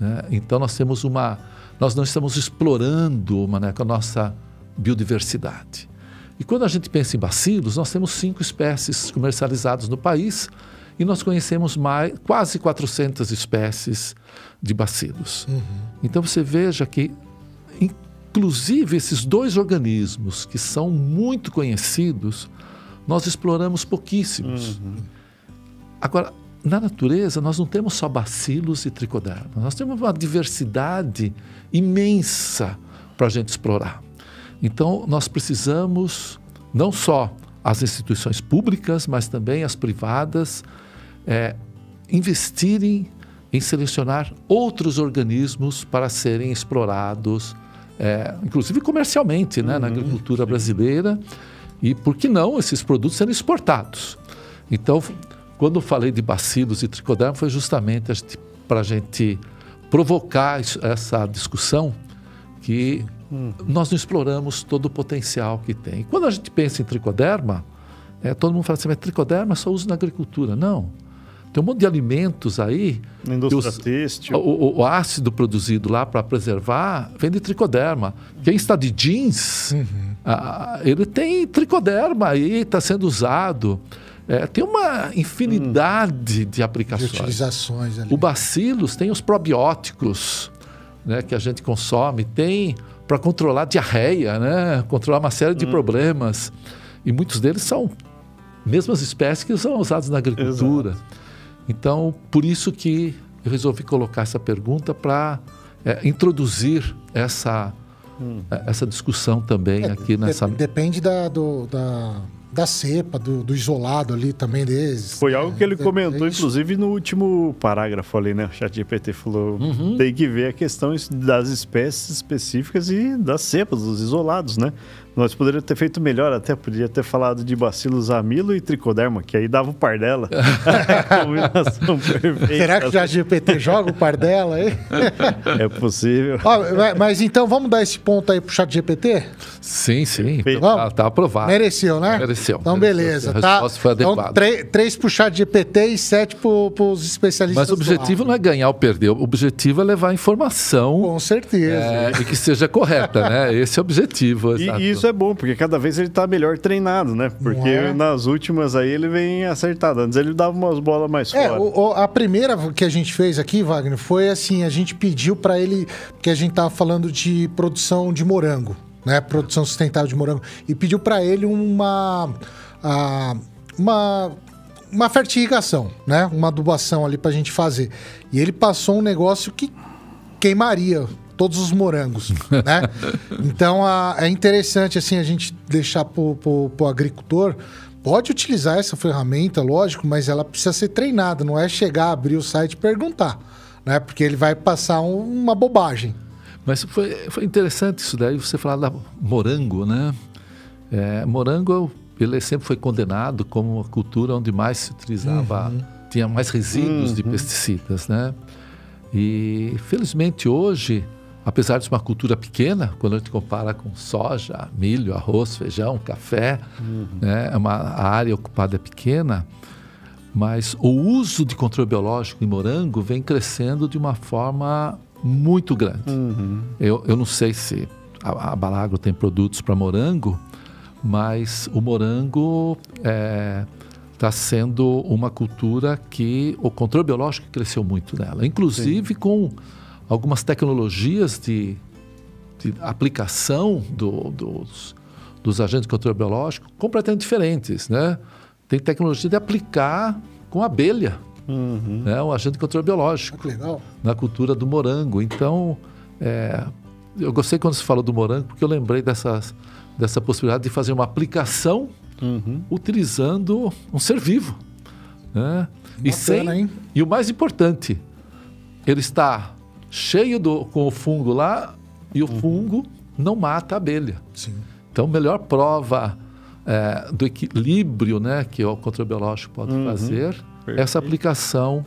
né? Então, nós temos uma. Nós não estamos explorando Mané, com a nossa biodiversidade. E quando a gente pensa em bacilos, nós temos cinco espécies comercializadas no país e nós conhecemos mais, quase 400 espécies de bacilos. Então você veja que, inclusive, esses dois organismos que são muito conhecidos, nós exploramos pouquíssimos. Agora, na natureza, nós não temos só bacilos e tricoderma, nós temos uma diversidade imensa para a gente explorar. Então, nós precisamos, não só as instituições públicas, mas também as privadas, é, investirem em selecionar outros organismos para serem explorados, é, inclusive comercialmente, né, na agricultura brasileira, e por que não esses produtos serem exportados. Então, quando eu falei de bacilos e tricoderma, foi justamente para a gente provocar essa discussão que nós não exploramos todo o potencial que tem. E quando a gente pensa em tricoderma, é, todo mundo fala assim, mas tricoderma só usa na agricultura. Não. Tem um monte de alimentos aí. Na indústria os- têxtil. o, o- ácido produzido lá para preservar vem de tricoderma. Quem está de jeans, ah, ele tem tricoderma aí, está sendo usado. É, tem uma infinidade de De aplicações. utilizações ali. O bacilos tem os probióticos né, que a gente consome, tem para controlar diarreia, né, controlar uma série de problemas. E muitos deles são mesmas espécies que são usadas na agricultura. Então, por isso que eu resolvi colocar essa pergunta para é, introduzir essa, hum. essa discussão também é, aqui nessa. Depende da, do, da, da cepa, do, do, isolado ali também deles. Foi algo que ele é, comentou, é inclusive, no último parágrafo ali, né? O chat GPT falou: uhum. tem que ver a questão das espécies específicas e das cepas, dos isolados, né? Nós poderíamos ter feito melhor, até podia ter falado de bacilos amilo e tricoderma, que aí dava o par dela. combinação perfeita. Será que já GPT joga o par dela aí? é possível. mas então vamos dar esse ponto aí pro chat GPT? Sim, sim. Tá, tá, aprovado. Mereceu, né? Mereceu. Então, beleza. A tá. resposta foi então, adequada. Então, três pro chat GPT e sete pro, pros especialistas. Mas o objetivo não é ganhar ou perder. O objetivo é levar informação. Com certeza. É, e que seja correta, né? Esse é o objetivo. E, isso isso é bom, porque cada vez ele tá melhor treinado, né? Porque é? nas últimas aí ele vem acertado. Antes ele dava umas bolas mais é, fora. O, a primeira que a gente fez aqui, Wagner, foi assim: a gente pediu para ele, que a gente tava falando de produção de morango, né? Produção sustentável de morango. E pediu para ele uma. A, uma uma fertirrigação, né? Uma adubação ali para a gente fazer. E ele passou um negócio que queimaria todos os morangos, né? Então a, é interessante assim a gente deixar para o agricultor pode utilizar essa ferramenta, lógico, mas ela precisa ser treinada, não é chegar, abrir o site e perguntar, né? Porque ele vai passar um, uma bobagem. Mas foi, foi interessante isso daí, você falar da morango, né? É, morango, ele sempre foi condenado como uma cultura onde mais se utilizava, uhum. tinha mais resíduos uhum. de pesticidas, né? E felizmente hoje apesar de ser uma cultura pequena, quando a gente compara com soja, milho, arroz, feijão, café, uhum. né, é uma, a área ocupada é pequena, mas o uso de controle biológico em morango vem crescendo de uma forma muito grande. Uhum. Eu, eu não sei se a, a Balagro tem produtos para morango, mas o morango está é, tá sendo uma cultura que o controle biológico cresceu muito nela, inclusive Sim. com algumas tecnologias de, de aplicação do, dos, dos agentes de controle biológico completamente diferentes, né? Tem tecnologia de aplicar com abelha, uhum. né? Um agente de controle biológico. Ah, legal. Na cultura do morango. Então, é, eu gostei quando você falou do morango, porque eu lembrei dessas, dessa possibilidade de fazer uma aplicação uhum. utilizando um ser vivo. Né? Bacana, e, sem, hein? e o mais importante, ele está cheio do, com o fungo lá e o uhum. fungo não mata a abelha. Sim. Então, melhor prova é, do equilíbrio né, que o controle biológico pode uhum. fazer Perfeito. essa aplicação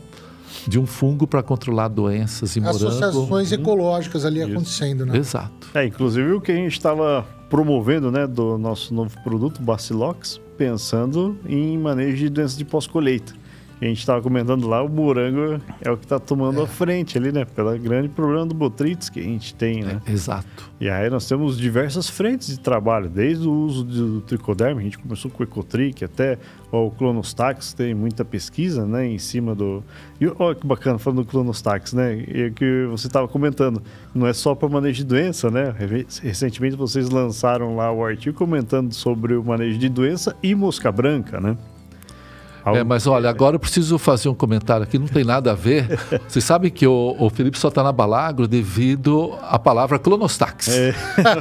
de um fungo para controlar doenças morango. Associações uhum. ecológicas ali Isso. acontecendo, né? Exato. É, inclusive o que a gente estava promovendo, né, do nosso novo produto, Bacilox, pensando em manejo de doenças de pós-colheita a gente estava comentando lá, o morango é o que está tomando é. a frente ali, né? Pelo grande problema do botritis que a gente tem, né? É, exato. E aí nós temos diversas frentes de trabalho, desde o uso do tricoderma, a gente começou com o Ecotric, até o Clonostax, tem muita pesquisa, né? Em cima do... E olha que bacana, falando do Clonostax, né? E que você estava comentando, não é só para manejo de doença, né? Recentemente vocês lançaram lá o artigo comentando sobre o manejo de doença e mosca branca, né? É, mas olha, agora eu preciso fazer um comentário aqui, não tem nada a ver. Vocês sabem que o, o Felipe só está na Balagro devido à palavra clonostax. É.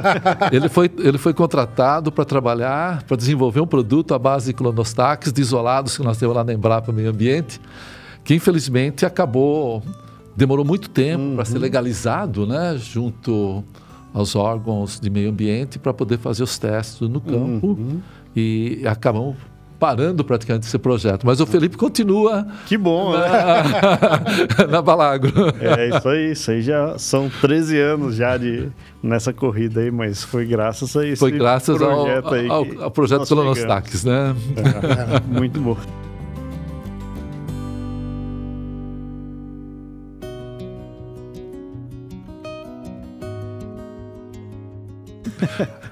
ele, foi, ele foi contratado para trabalhar, para desenvolver um produto à base de clonostax, de isolados que nós temos lá na Embrapa Meio Ambiente, que infelizmente acabou, demorou muito tempo uhum. para ser legalizado, né, junto aos órgãos de meio ambiente para poder fazer os testes no campo uhum. e acabamos parando praticamente esse projeto. Mas o Felipe continua. Que bom, na, né? na Balagro. É isso aí, isso aí já são 13 anos já de, nessa corrida aí, mas foi graças a esse foi graças projeto ao, aí. Ao, ao projeto Colonostax, né? É, muito bom.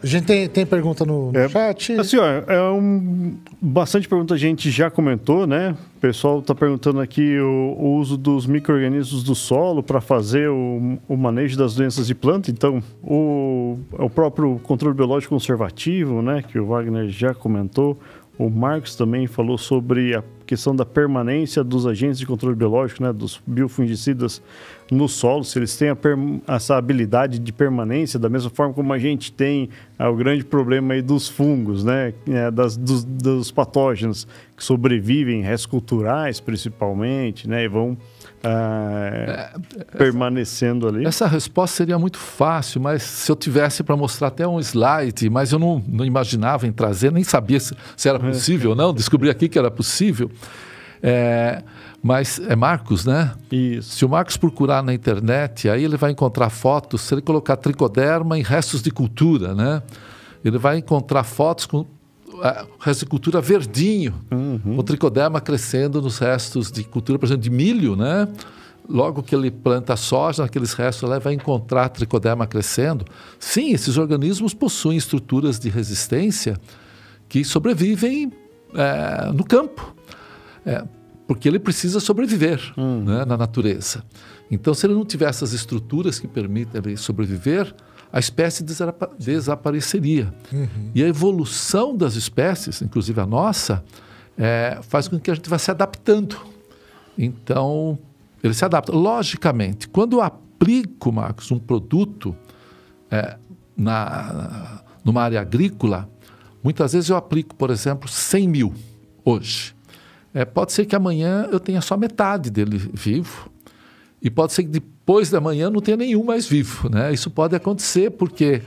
A gente tem, tem pergunta no, no é, chat? Assim, ó, é um, bastante pergunta a gente já comentou, né? O pessoal está perguntando aqui o, o, uso dos micro-organismos do solo para fazer o, o, manejo das doenças de planta. Então, o, o próprio controle biológico conservativo, né? Que o Wagner já comentou. O Marcos também falou sobre a questão da permanência dos agentes de controle biológico, né, dos biofungicidas no solo, se eles têm essa habilidade de permanência, da mesma forma como a gente tem ah, o grande problema aí dos fungos, né, é, das, dos, dos, patógenos que sobrevivem, restos culturais principalmente, né, e vão ah, é, permanecendo ali. Essa resposta seria muito fácil, mas se eu tivesse para mostrar até um slide, mas eu não, não imaginava em trazer, nem sabia se, se era possível ou não, descobri aqui que era possível. É, mas é Marcos, né? Isso. Se o Marcos procurar na internet, aí ele vai encontrar fotos, se ele colocar tricoderma em restos de cultura, né? Ele vai encontrar fotos com é, restos de cultura verdinho, uhum. o tricoderma crescendo nos restos de cultura, por exemplo, de milho, né? Logo que ele planta soja, naqueles restos, ele vai encontrar tricoderma crescendo. Sim, esses organismos possuem estruturas de resistência que sobrevivem é, no campo. É, porque ele precisa sobreviver hum. né, na natureza. Então, se ele não tiver essas estruturas que permitem ele sobreviver, a espécie desapa desapareceria. Uhum. E a evolução das espécies, inclusive a nossa, é, faz com que a gente vá se adaptando. Então, ele se adapta. Logicamente, quando eu aplico, Marcos, um produto é, na, numa área agrícola, muitas vezes eu aplico, por exemplo, 100 mil hoje. É, pode ser que amanhã eu tenha só metade dele vivo, e pode ser que depois da manhã não tenha nenhum mais vivo. Né? Isso pode acontecer porque,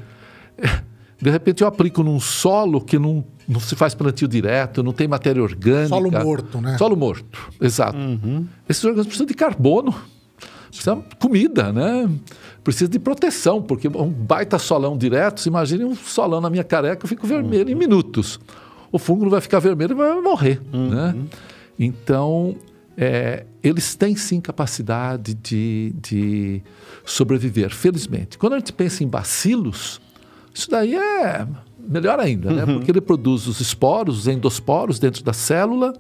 de repente, eu aplico num solo que não, não se faz plantio direto, não tem matéria orgânica. Solo morto, né? Solo morto, exato. Uhum. Esses organismos precisam de carbono, precisam de comida, né? Precisa de proteção, porque um baita solão direto, se imagine um solão na minha careca, eu fico vermelho uhum. em minutos. O fungo não vai ficar vermelho e vai morrer, uhum. né? Então, é, eles têm sim capacidade de, de sobreviver, felizmente. Quando a gente pensa em bacilos, isso daí é melhor ainda, né? uhum. né? Porque ele produz os esporos, os endosporos dentro da célula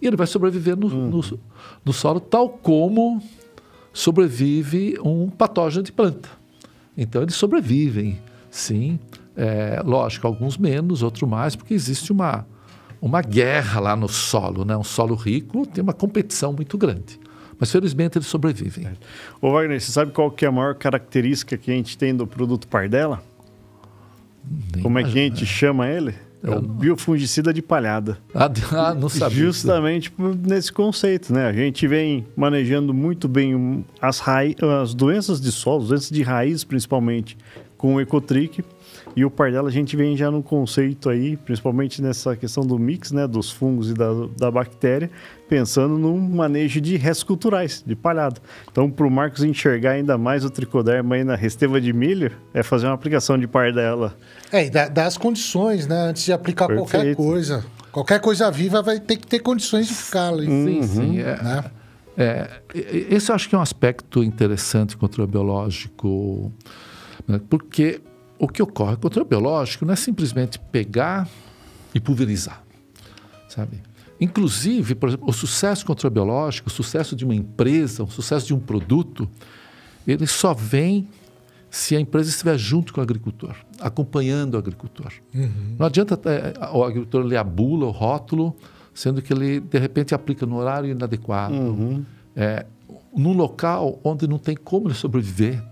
e ele vai sobreviver no, uhum. no, no solo, tal como sobrevive um patógeno de planta. Então, eles sobrevivem, sim. É, lógico, alguns menos, outros mais, porque existe uma, uma guerra lá no solo, né? Um solo rico tem uma competição muito grande. Mas felizmente eles sobrevivem. Ô Wagner, você sabe qual que é a maior característica que a gente tem do produto Pardela? Nem Como é que a gente chama ele? É o biofungicida de palhada. Ah, ah não sabia. Justamente nesse conceito, né? A gente vem manejando muito bem as, as doenças de solo, as doenças de raiz principalmente, com o Ecotric e o Pardella a gente vem já no conceito aí, principalmente nessa questão do mix, né, dos fungos e da, da bactéria, pensando num manejo de restos culturais, de palhada. Então, para o Marcos enxergar ainda mais o tricoderma aí na resteva de milho, é fazer uma aplicação de Pardella. É, e dá, dá as condições, né, antes de aplicar Perfeito. qualquer coisa. Qualquer coisa viva vai ter que ter condições de ficar ali. Sim, sim. É, né? é, esse eu acho que é um aspecto interessante contra o biológico, né, porque o que ocorre com o controle biológico não é simplesmente pegar e pulverizar, sabe? Inclusive, por exemplo, o sucesso contra biológico, o sucesso de uma empresa, o sucesso de um produto, ele só vem se a empresa estiver junto com o agricultor, acompanhando o agricultor. Uhum. Não adianta é, o agricultor ler a bula, o rótulo, sendo que ele, de repente, aplica no horário inadequado, uhum. é, num local onde não tem como ele sobreviver.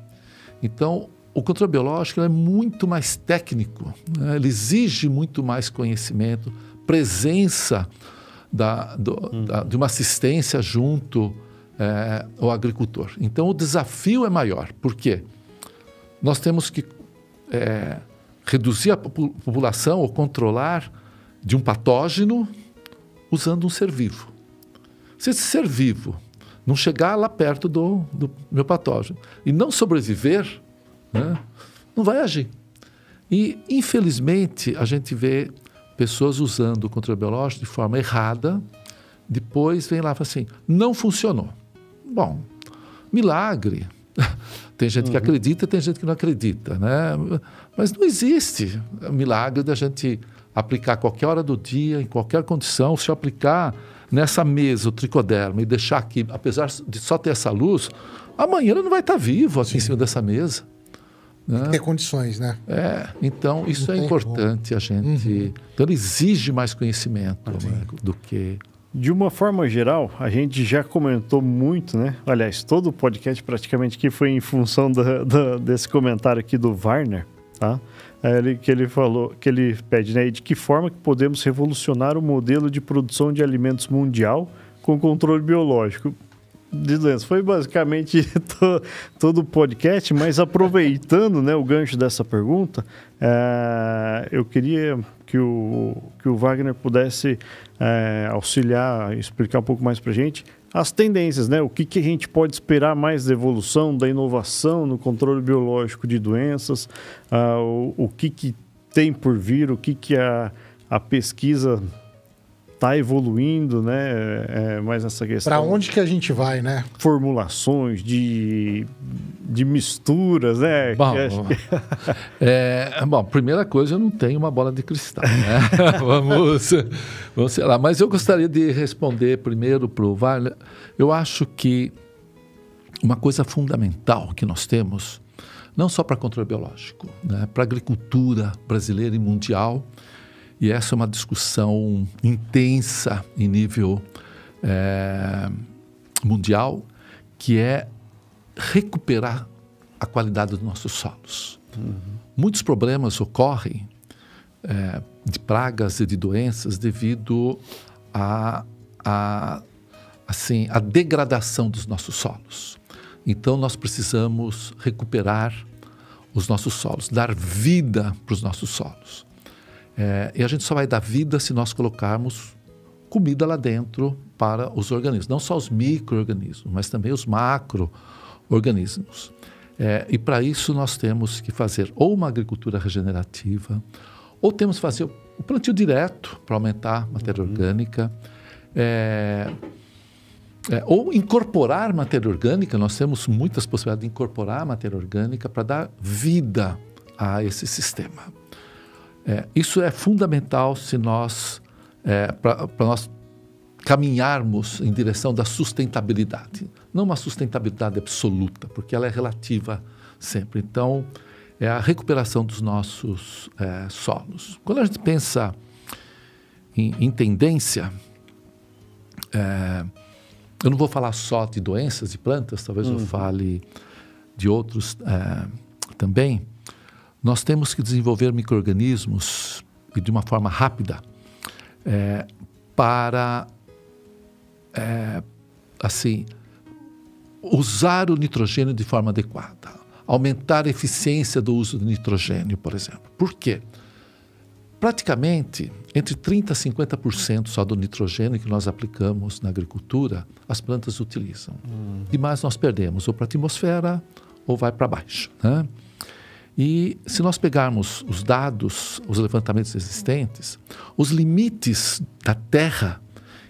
Então, o controle biológico é muito mais técnico, né? ele exige muito mais conhecimento, presença da, do, hum. da, de uma assistência junto é, ao agricultor. Então o desafio é maior, por quê? Nós temos que é, reduzir a população ou controlar de um patógeno usando um ser vivo. Se esse ser vivo não chegar lá perto do, do meu patógeno e não sobreviver, né? não vai agir. E, infelizmente, a gente vê pessoas usando o controle biológico de forma errada, depois vem lá e fala assim, não funcionou. Bom, milagre. tem gente uhum. que acredita, tem gente que não acredita, né? Mas não existe milagre da gente aplicar a qualquer hora do dia, em qualquer condição, se eu aplicar nessa mesa o tricoderma e deixar aqui, apesar de só ter essa luz, amanhã ele não vai estar vivo aqui Sim. em cima dessa mesa. Né? Ter condições, né? É, então isso Não é importante como. a gente. Uhum. Então ele exige mais conhecimento né, do que. De uma forma geral, a gente já comentou muito, né? Aliás, todo o podcast praticamente que foi em função da, da, desse comentário aqui do Warner, tá? É ele, que ele falou, que ele pede, né? De que forma que podemos revolucionar o modelo de produção de alimentos mundial com controle biológico? De doença. Foi basicamente to, todo o podcast, mas aproveitando né, o gancho dessa pergunta, é, eu queria que o, que o Wagner pudesse é, auxiliar, explicar um pouco mais para a gente as tendências, né? O que, que a gente pode esperar mais da evolução, da inovação no controle biológico de doenças, uh, o, o que, que tem por vir, o que, que a, a pesquisa está evoluindo, né? É, mais essa questão. Para onde que a gente vai, né? Formulações de, de misturas, né? Bom, é, bom, primeira coisa, eu não tenho uma bola de cristal, né? vamos, vamos sei lá. Mas eu gostaria de responder primeiro para o Vale. Eu acho que uma coisa fundamental que nós temos, não só para controle biológico, né? para a agricultura brasileira e mundial, e essa é uma discussão intensa em nível é, mundial, que é recuperar a qualidade dos nossos solos. Uhum. Muitos problemas ocorrem é, de pragas e de doenças devido à a, a, assim, a degradação dos nossos solos. Então, nós precisamos recuperar os nossos solos, dar vida para os nossos solos. É, e a gente só vai dar vida se nós colocarmos comida lá dentro para os organismos, não só os micro-organismos, mas também os macro-organismos. É, e para isso nós temos que fazer ou uma agricultura regenerativa, ou temos que fazer o plantio direto para aumentar a matéria uhum. orgânica, é, é, ou incorporar matéria orgânica. Nós temos muitas possibilidades de incorporar matéria orgânica para dar vida a esse sistema. É, isso é fundamental se nós, é, para nós caminharmos em direção da sustentabilidade. Não uma sustentabilidade absoluta, porque ela é relativa sempre. Então, é a recuperação dos nossos é, solos. Quando a gente pensa em, em tendência, é, eu não vou falar só de doenças de plantas, talvez uhum. eu fale de outros é, também nós temos que desenvolver micro-organismos e de uma forma rápida é, para é, assim usar o nitrogênio de forma adequada, aumentar a eficiência do uso do nitrogênio, por exemplo. Por quê? Praticamente entre 30% a 50% só do nitrogênio que nós aplicamos na agricultura, as plantas utilizam. Hum. Demais nós perdemos ou para a atmosfera ou vai para baixo. Né? E se nós pegarmos os dados, os levantamentos existentes, os limites da Terra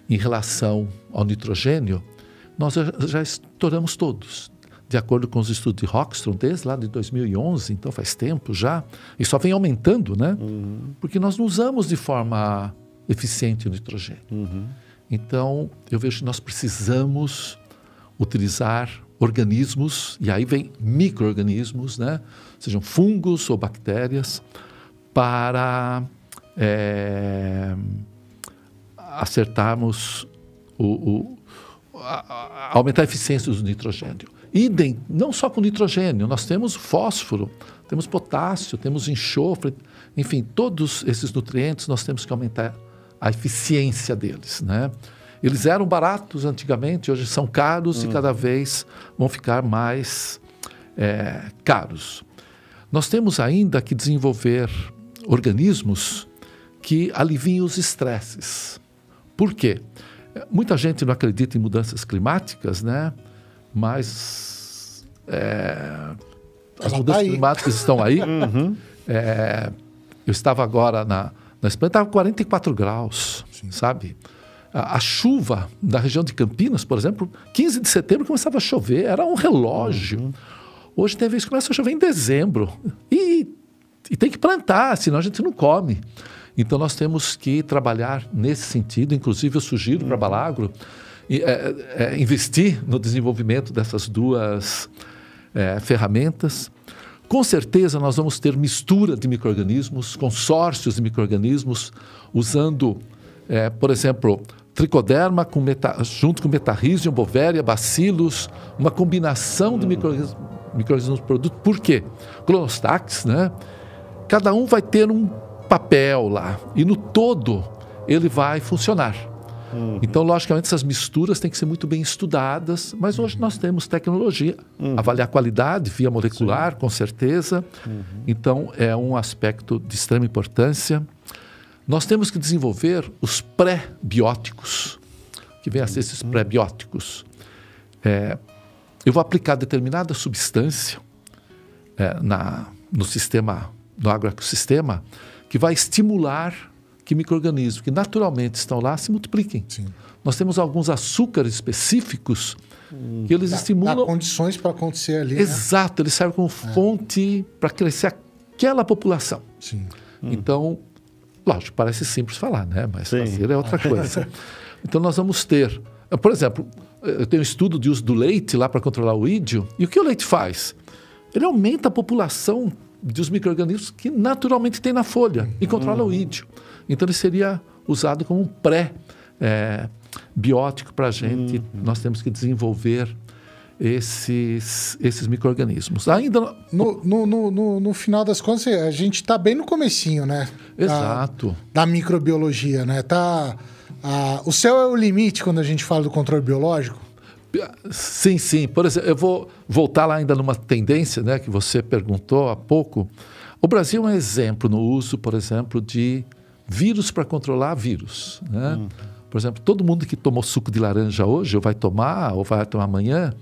em relação ao nitrogênio, nós já, estouramos todos. De acordo com os estudos de Rockstrom, desde lá de 2011, então faz tempo já, e só vem aumentando, né? Uhum. Porque nós não usamos de forma eficiente o nitrogênio. Uhum. Então, eu vejo que nós precisamos utilizar organismos, e aí vem micro-organismos, né? Sejam fungos ou bactérias, para é, acertarmos o, o a, a aumentar a eficiência do nitrogênio. Idem, não só com nitrogênio, nós temos fósforo, temos potássio, temos enxofre, enfim, todos esses nutrientes nós temos que aumentar a eficiência deles, né? Eles eram baratos antigamente, hoje são caros e cada vez vão ficar mais é, caros. Nós temos ainda que desenvolver organismos que aliviem os estresses. Por quê? Muita gente não acredita em mudanças climáticas, né? Mas é, as tá mudanças tá climáticas estão aí. Uhum. É, eu estava agora na, na Espanha, estava 44 graus, Sim. sabe? A, a, chuva da região de Campinas, por exemplo, 15 de setembro começava a chover, era um relógio. Uhum. Hoje tem vez que começa a chover em dezembro. E, e tem que plantar, senão a gente não come. Então nós temos que trabalhar nesse sentido. Inclusive, eu sugiro uhum. para Balagro é, é, investir no desenvolvimento dessas duas é, ferramentas. Com certeza nós vamos ter mistura de micro-organismos, consórcios de micro-organismos, usando, é, por exemplo, tricoderma com meta, junto com metarrhizium, bovéria, bacilos, uma combinação de micro-organismos micro produto. Por quê? Clonostax, né? Cada um vai ter um papel lá e no todo ele vai funcionar. Uhum. Então, logicamente, essas misturas têm que ser muito bem estudadas, mas hoje nós temos tecnologia, uhum. avaliar qualidade via molecular, Sim. com certeza. Uhum. Então, é um aspecto de extrema importância. Nós temos que desenvolver os pré-bióticos, que vem a ser esses uhum. pré-bióticos. É, eu vou aplicar determinada substância é, na, no sistema, no agroecossistema, que vai estimular que micro-organismos que naturalmente estão lá se multipliquem. Sim. Nós temos alguns açúcares específicos hum, que eles dá, estimulam. Dá condições para acontecer ali. Né? Exato, né? eles servem como é. fonte para crescer aquela população. Sim. Hum. Lógico, parece simples falar, né? Mas Sim. fazer é outra coisa. então, nós vamos ter, por exemplo, eu tenho um estudo de uso do leite lá para controlar o ídio, e o que o leite faz? Ele aumenta a população dos micro-organismos que naturalmente tem na folha e controla uhum. o ídio. Então ele seria usado como um pré-biótico é, para a gente. Uhum. Nós temos que desenvolver esses, esses micro-organismos. Ainda no, no, no, no, final das contas, a gente está bem no comecinho, né? Exato. Da, da microbiologia, né? Tá, a, o céu é o limite quando a gente fala do controle biológico? Sim, sim. Por exemplo, eu vou voltar lá ainda numa tendência né, que você perguntou há pouco. O Brasil é um exemplo no uso, por exemplo, de vírus para controlar vírus. Né? Hum. Por exemplo, todo mundo que tomou suco de laranja hoje, ou vai tomar, ou vai tomar amanhã,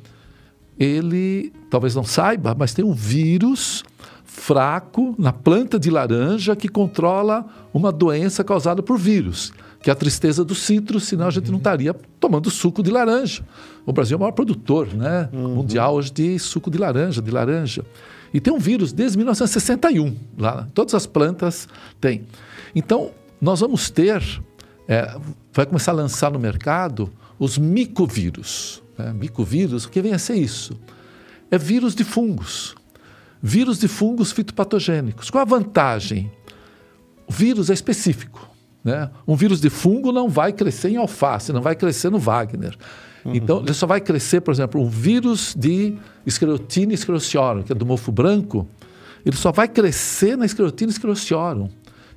ele talvez não saiba, mas tem um vírus fraco na planta de laranja que controla uma doença causada por vírus, que é a tristeza do citro, senão a gente não estaria tomando suco de laranja. O Brasil é o maior produtor né, uhum. mundial hoje de suco de laranja, de laranja. E tem um vírus desde 1961, lá, todas as plantas têm. Então, nós vamos ter, é, vai começar a lançar no mercado os micovírus. Né? Micovírus, o que vem a ser isso? É vírus de fungos. Vírus de fungos fitopatogênicos. Qual a vantagem? O vírus é específico. Né? Um vírus de fungo não vai crescer em alface, não vai crescer no Wagner. Uhum. Então, ele só vai crescer, por exemplo, um vírus de Sclerotina sclerociorum, que é do mofo branco, ele só vai crescer na Sclerotina sclerociorum.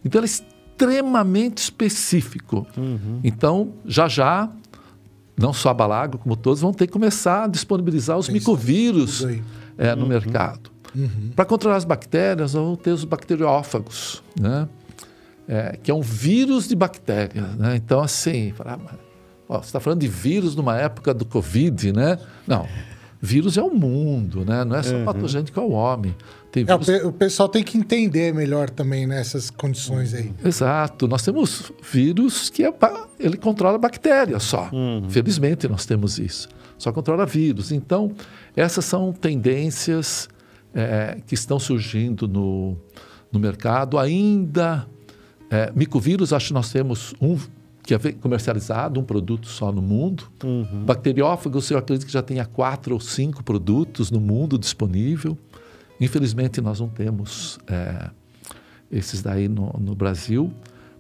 Então, ele é extremamente específico. Uhum. Então, já já, não só a Balago, como todos, vão ter que começar a disponibilizar os micovírus é, no uhum. mercado. Uhum. Para controlar as bactérias, vão ter os bacteriófagos, né? É, que é um vírus de bactérias. Né? Então, assim, falar, ah, ó, você está falando de vírus numa época do Covid, né? Não, vírus é o mundo, né? não é só uhum. patogênico ao homem. É, o, pessoal tem que entender melhor também nessas né, condições aí. Exato. Nós temos vírus que é, ele controla bactérias só. Uhum. Felizmente nós temos isso. Só controla vírus. Então, essas são tendências é, que estão surgindo no, no mercado. Ainda, é, micovírus, acho que nós temos um que é comercializado, um produto só no mundo. Uhum. Bacteriófagos, eu acredito que já tenha quatro ou cinco produtos no mundo disponível. Infelizmente, nós não temos é, esses daí no, no, Brasil,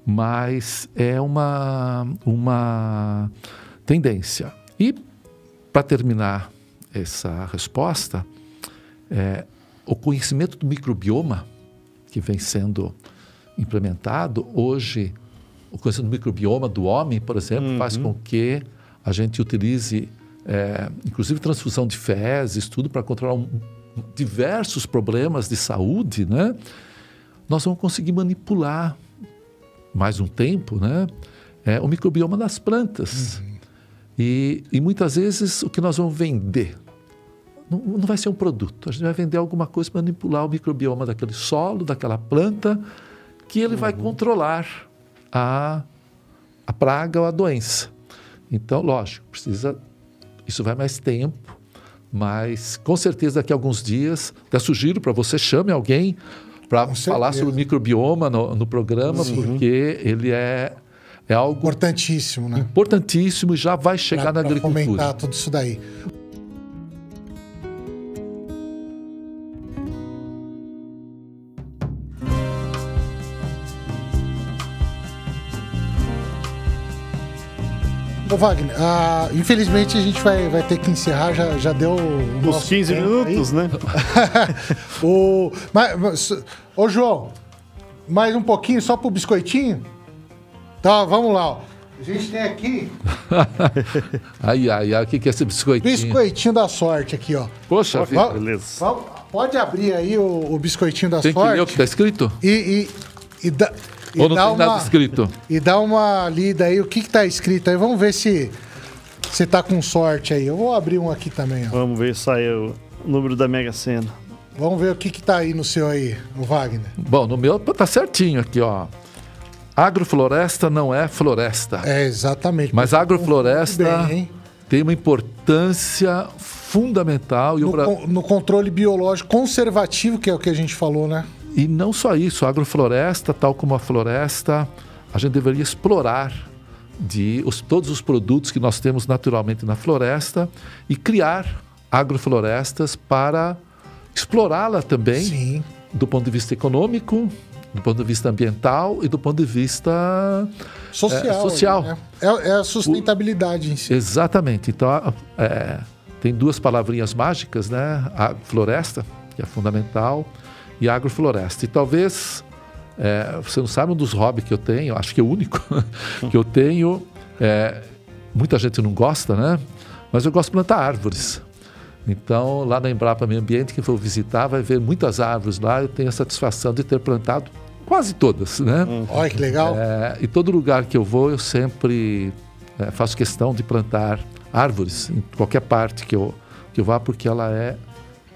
mas é uma, uma tendência. E, para terminar essa resposta, é, o conhecimento do microbioma que vem sendo implementado, hoje, o conhecimento do microbioma do homem, por exemplo, uhum. faz com que a gente utilize, é, inclusive, transfusão de fezes, tudo para controlar um, diversos problemas de saúde, né? Nós vamos conseguir manipular mais um tempo, né? É, o microbioma das plantas. Uhum. E, e muitas vezes o que nós vamos vender não, não vai ser um produto. A gente vai vender alguma coisa para manipular o microbioma daquele solo, daquela planta, que ele uhum. vai controlar a, a praga ou a doença. Então, lógico, precisa. Isso vai mais tempo, mas com certeza daqui a alguns dias, até sugiro para você chame alguém para falar sobre o microbioma no, no programa, Sim. porque ele é, é algo importantíssimo, né? Importantíssimo e já vai chegar pra, na pra agricultura. Comentar tudo isso daí. Ô, Wagner, ah, infelizmente a gente vai, vai ter que encerrar, já, já deu o Os nosso 15 tempo minutos, aí. né? o, mas, mas, ô, João, mais um pouquinho só pro biscoitinho? Tá, vamos lá, ó. A gente tem aqui Ai, ai, ai, o que que é esse biscoitinho? biscoitinho da sorte aqui, ó. Poxa vida. Beleza. Pode abrir aí o, o biscoitinho da Tem que sorte. ler o que tá escrito? E, e, e, e Ou não dá tem nada uma, escrito? E dá uma lida aí, o que que tá escrito aí. Vamos ver se você tá com sorte aí. Eu vou abrir um aqui também, ó. Vamos ver se sai o número da Mega Sena. Vamos ver o que que tá aí no seu aí, o Wagner. Bom, no meu tá certinho aqui, ó. Agrofloresta não é floresta. É, exatamente. Mas a agrofloresta bem, tem uma importância fundamental. E, o No, con- no controle biológico conservativo, que é o que a gente falou, né? E não só isso, a agrofloresta, tal como a floresta, a gente deveria explorar de os- todos os produtos que nós temos naturalmente na floresta e criar agroflorestas para explorá-la também Sim. do ponto de vista econômico, do ponto de vista ambiental e do ponto de vista Social. É, social. né? É, é a sustentabilidade em si. Exatamente. Então, é, tem duas palavrinhas mágicas, né? A floresta, que é fundamental, e agrofloresta. E talvez, é, você não sabe, um dos hobbies que eu tenho, acho que é o único que eu tenho, é, muita gente não gosta, né? Mas eu gosto de plantar árvores. Então, lá na Embrapa Meio Ambiente, quem for visitar vai ver muitas árvores lá. Eu tenho a satisfação de ter plantado quase todas, né? Olha que legal. É, e todo lugar que eu vou, eu sempre é, faço questão de plantar árvores em qualquer parte que eu, que eu vá, porque ela é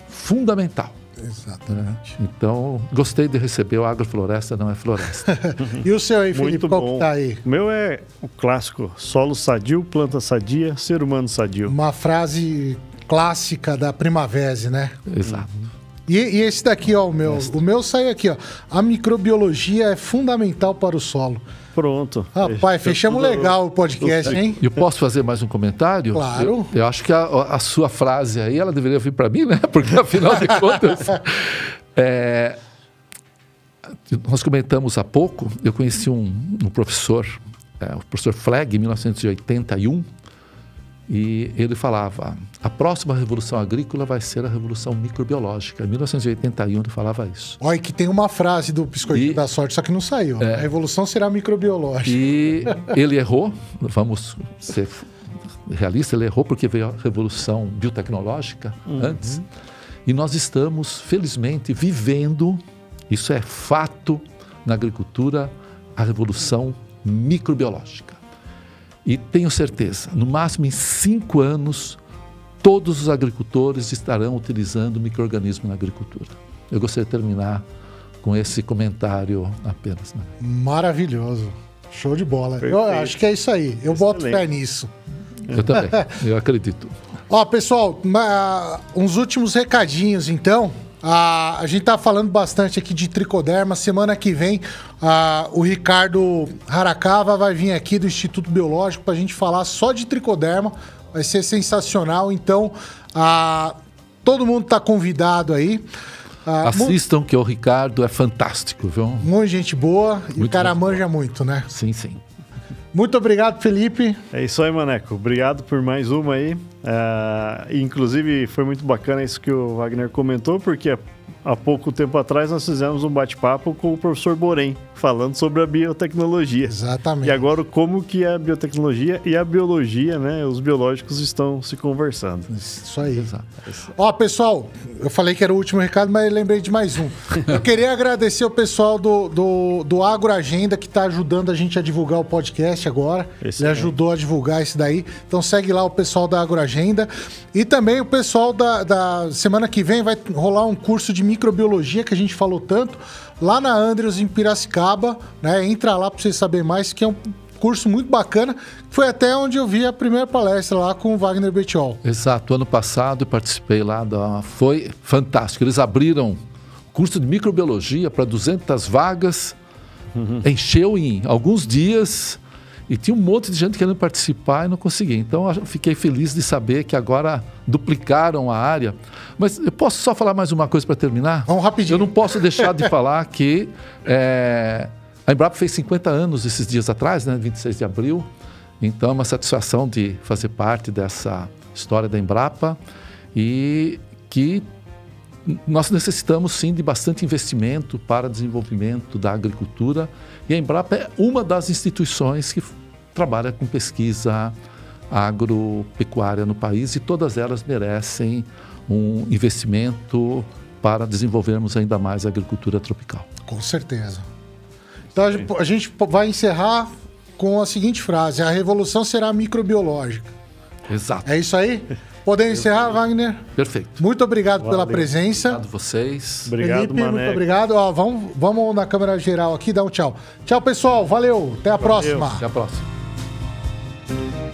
fundamental. Exatamente. Então, gostei de receber o Agrofloresta, não é floresta. E o seu aí, Felipe, Muito qual bom. que tá aí? O meu é o clássico: solo sadio, planta sadia, ser humano sadio. Uma frase clássica da Primavera, né? Exato. E, e esse daqui, ó, o meu. O meu sai aqui, ó. A microbiologia é fundamental para o solo. Pronto. Rapaz, fechamos tudo- legal o podcast, hein? Eu posso fazer mais um comentário? Claro. Eu, eu acho que a, a sua frase aí, ela deveria vir para mim, né? Porque afinal de contas, é, nós comentamos há pouco, eu conheci um, um professor, é, o professor Flegg, em 1981, e ele falava: a próxima revolução agrícola vai ser a revolução microbiológica. Em 1981 ele falava isso. Olha, que tem uma frase do Biscoitinho E- da Sorte, só que não saiu. A revolução será microbiológica. E ele errou, vamos ser realistas, ele errou porque veio a revolução biotecnológica antes. E nós estamos, felizmente, vivendo, isso é fato na agricultura, a revolução microbiológica. E tenho certeza, no máximo em cinco anos, todos os agricultores estarão utilizando micro-organismo na agricultura. Eu gostaria de terminar com esse comentário apenas. Né? Maravilhoso. Show de bola. Eu Perfeito. acho que é isso aí. Eu boto Excelente. fé nisso. Eu também, eu acredito. Ó, pessoal, ma- uns últimos recadinhos, então. Ah, a gente tá falando bastante aqui de tricoderma. Semana que vem, ah, o Ricardo Haracava vai vir aqui do Instituto Biológico para a gente falar só de tricoderma. Vai ser sensacional. Então, ah, todo mundo tá convidado aí. Assistam que o Ricardo é fantástico, viu? muita gente boa e o Muito cara manja muito, né? Sim, sim. Muito obrigado, Felipe. É isso aí, Maneco. Obrigado por mais uma aí. Ah, inclusive, foi muito bacana isso que o Wagner comentou, porque há, pouco tempo atrás nós fizemos um bate-papo com o professor Borém, falando sobre a biotecnologia. Exatamente. E agora, como que a biotecnologia e a biologia, né, os biológicos estão se conversando. Isso aí. Exato. Ó, pessoal, eu falei que era o último recado, mas lembrei de mais um. Eu queria agradecer o pessoal do, do, do Agro Agenda que está ajudando a gente a divulgar o podcast agora. Ele Excelente. ajudou a divulgar isso daí. Então segue lá o pessoal da Agro Agenda. E também o pessoal da, da semana que vem vai rolar um curso de microbiologia que a gente falou tanto lá na Andrews em Piracicaba, né? Entra lá para você saber mais, que é um curso muito bacana. Foi até onde eu vi a primeira palestra lá com o Wagner Betiol. Exato. Ano passado eu participei lá da. Foi fantástico. Eles abriram curso de microbiologia para 200 vagas, encheu em alguns dias e tinha um monte de gente querendo participar e não conseguia. Então eu fiquei feliz de saber que agora duplicaram a área. Mas eu posso só falar mais uma coisa para terminar? Vamos rapidinho. Eu não posso deixar de falar que é, a Embrapa fez 50 anos esses dias atrás, né, 26 de abril, Então, é uma satisfação de fazer parte dessa história da Embrapa e que nós necessitamos sim de bastante investimento para desenvolvimento da agricultura e a Embrapa é uma das instituições que trabalha com pesquisa agropecuária no país e todas elas merecem um investimento para desenvolvermos ainda mais a agricultura tropical. Com certeza. Então a gente vai encerrar com a seguinte frase: a revolução será microbiológica. Exato. É isso aí? Podemos encerrar, Wagner? Perfeito. Muito obrigado Valeu. pela presença. Obrigado vocês. Obrigado, Felipe, Mané. muito obrigado. Ó, vamos, vamos na câmera geral aqui dar um tchau. Tchau, pessoal. Valeu. Até a Valeu. próxima. Até a próxima. Thank you.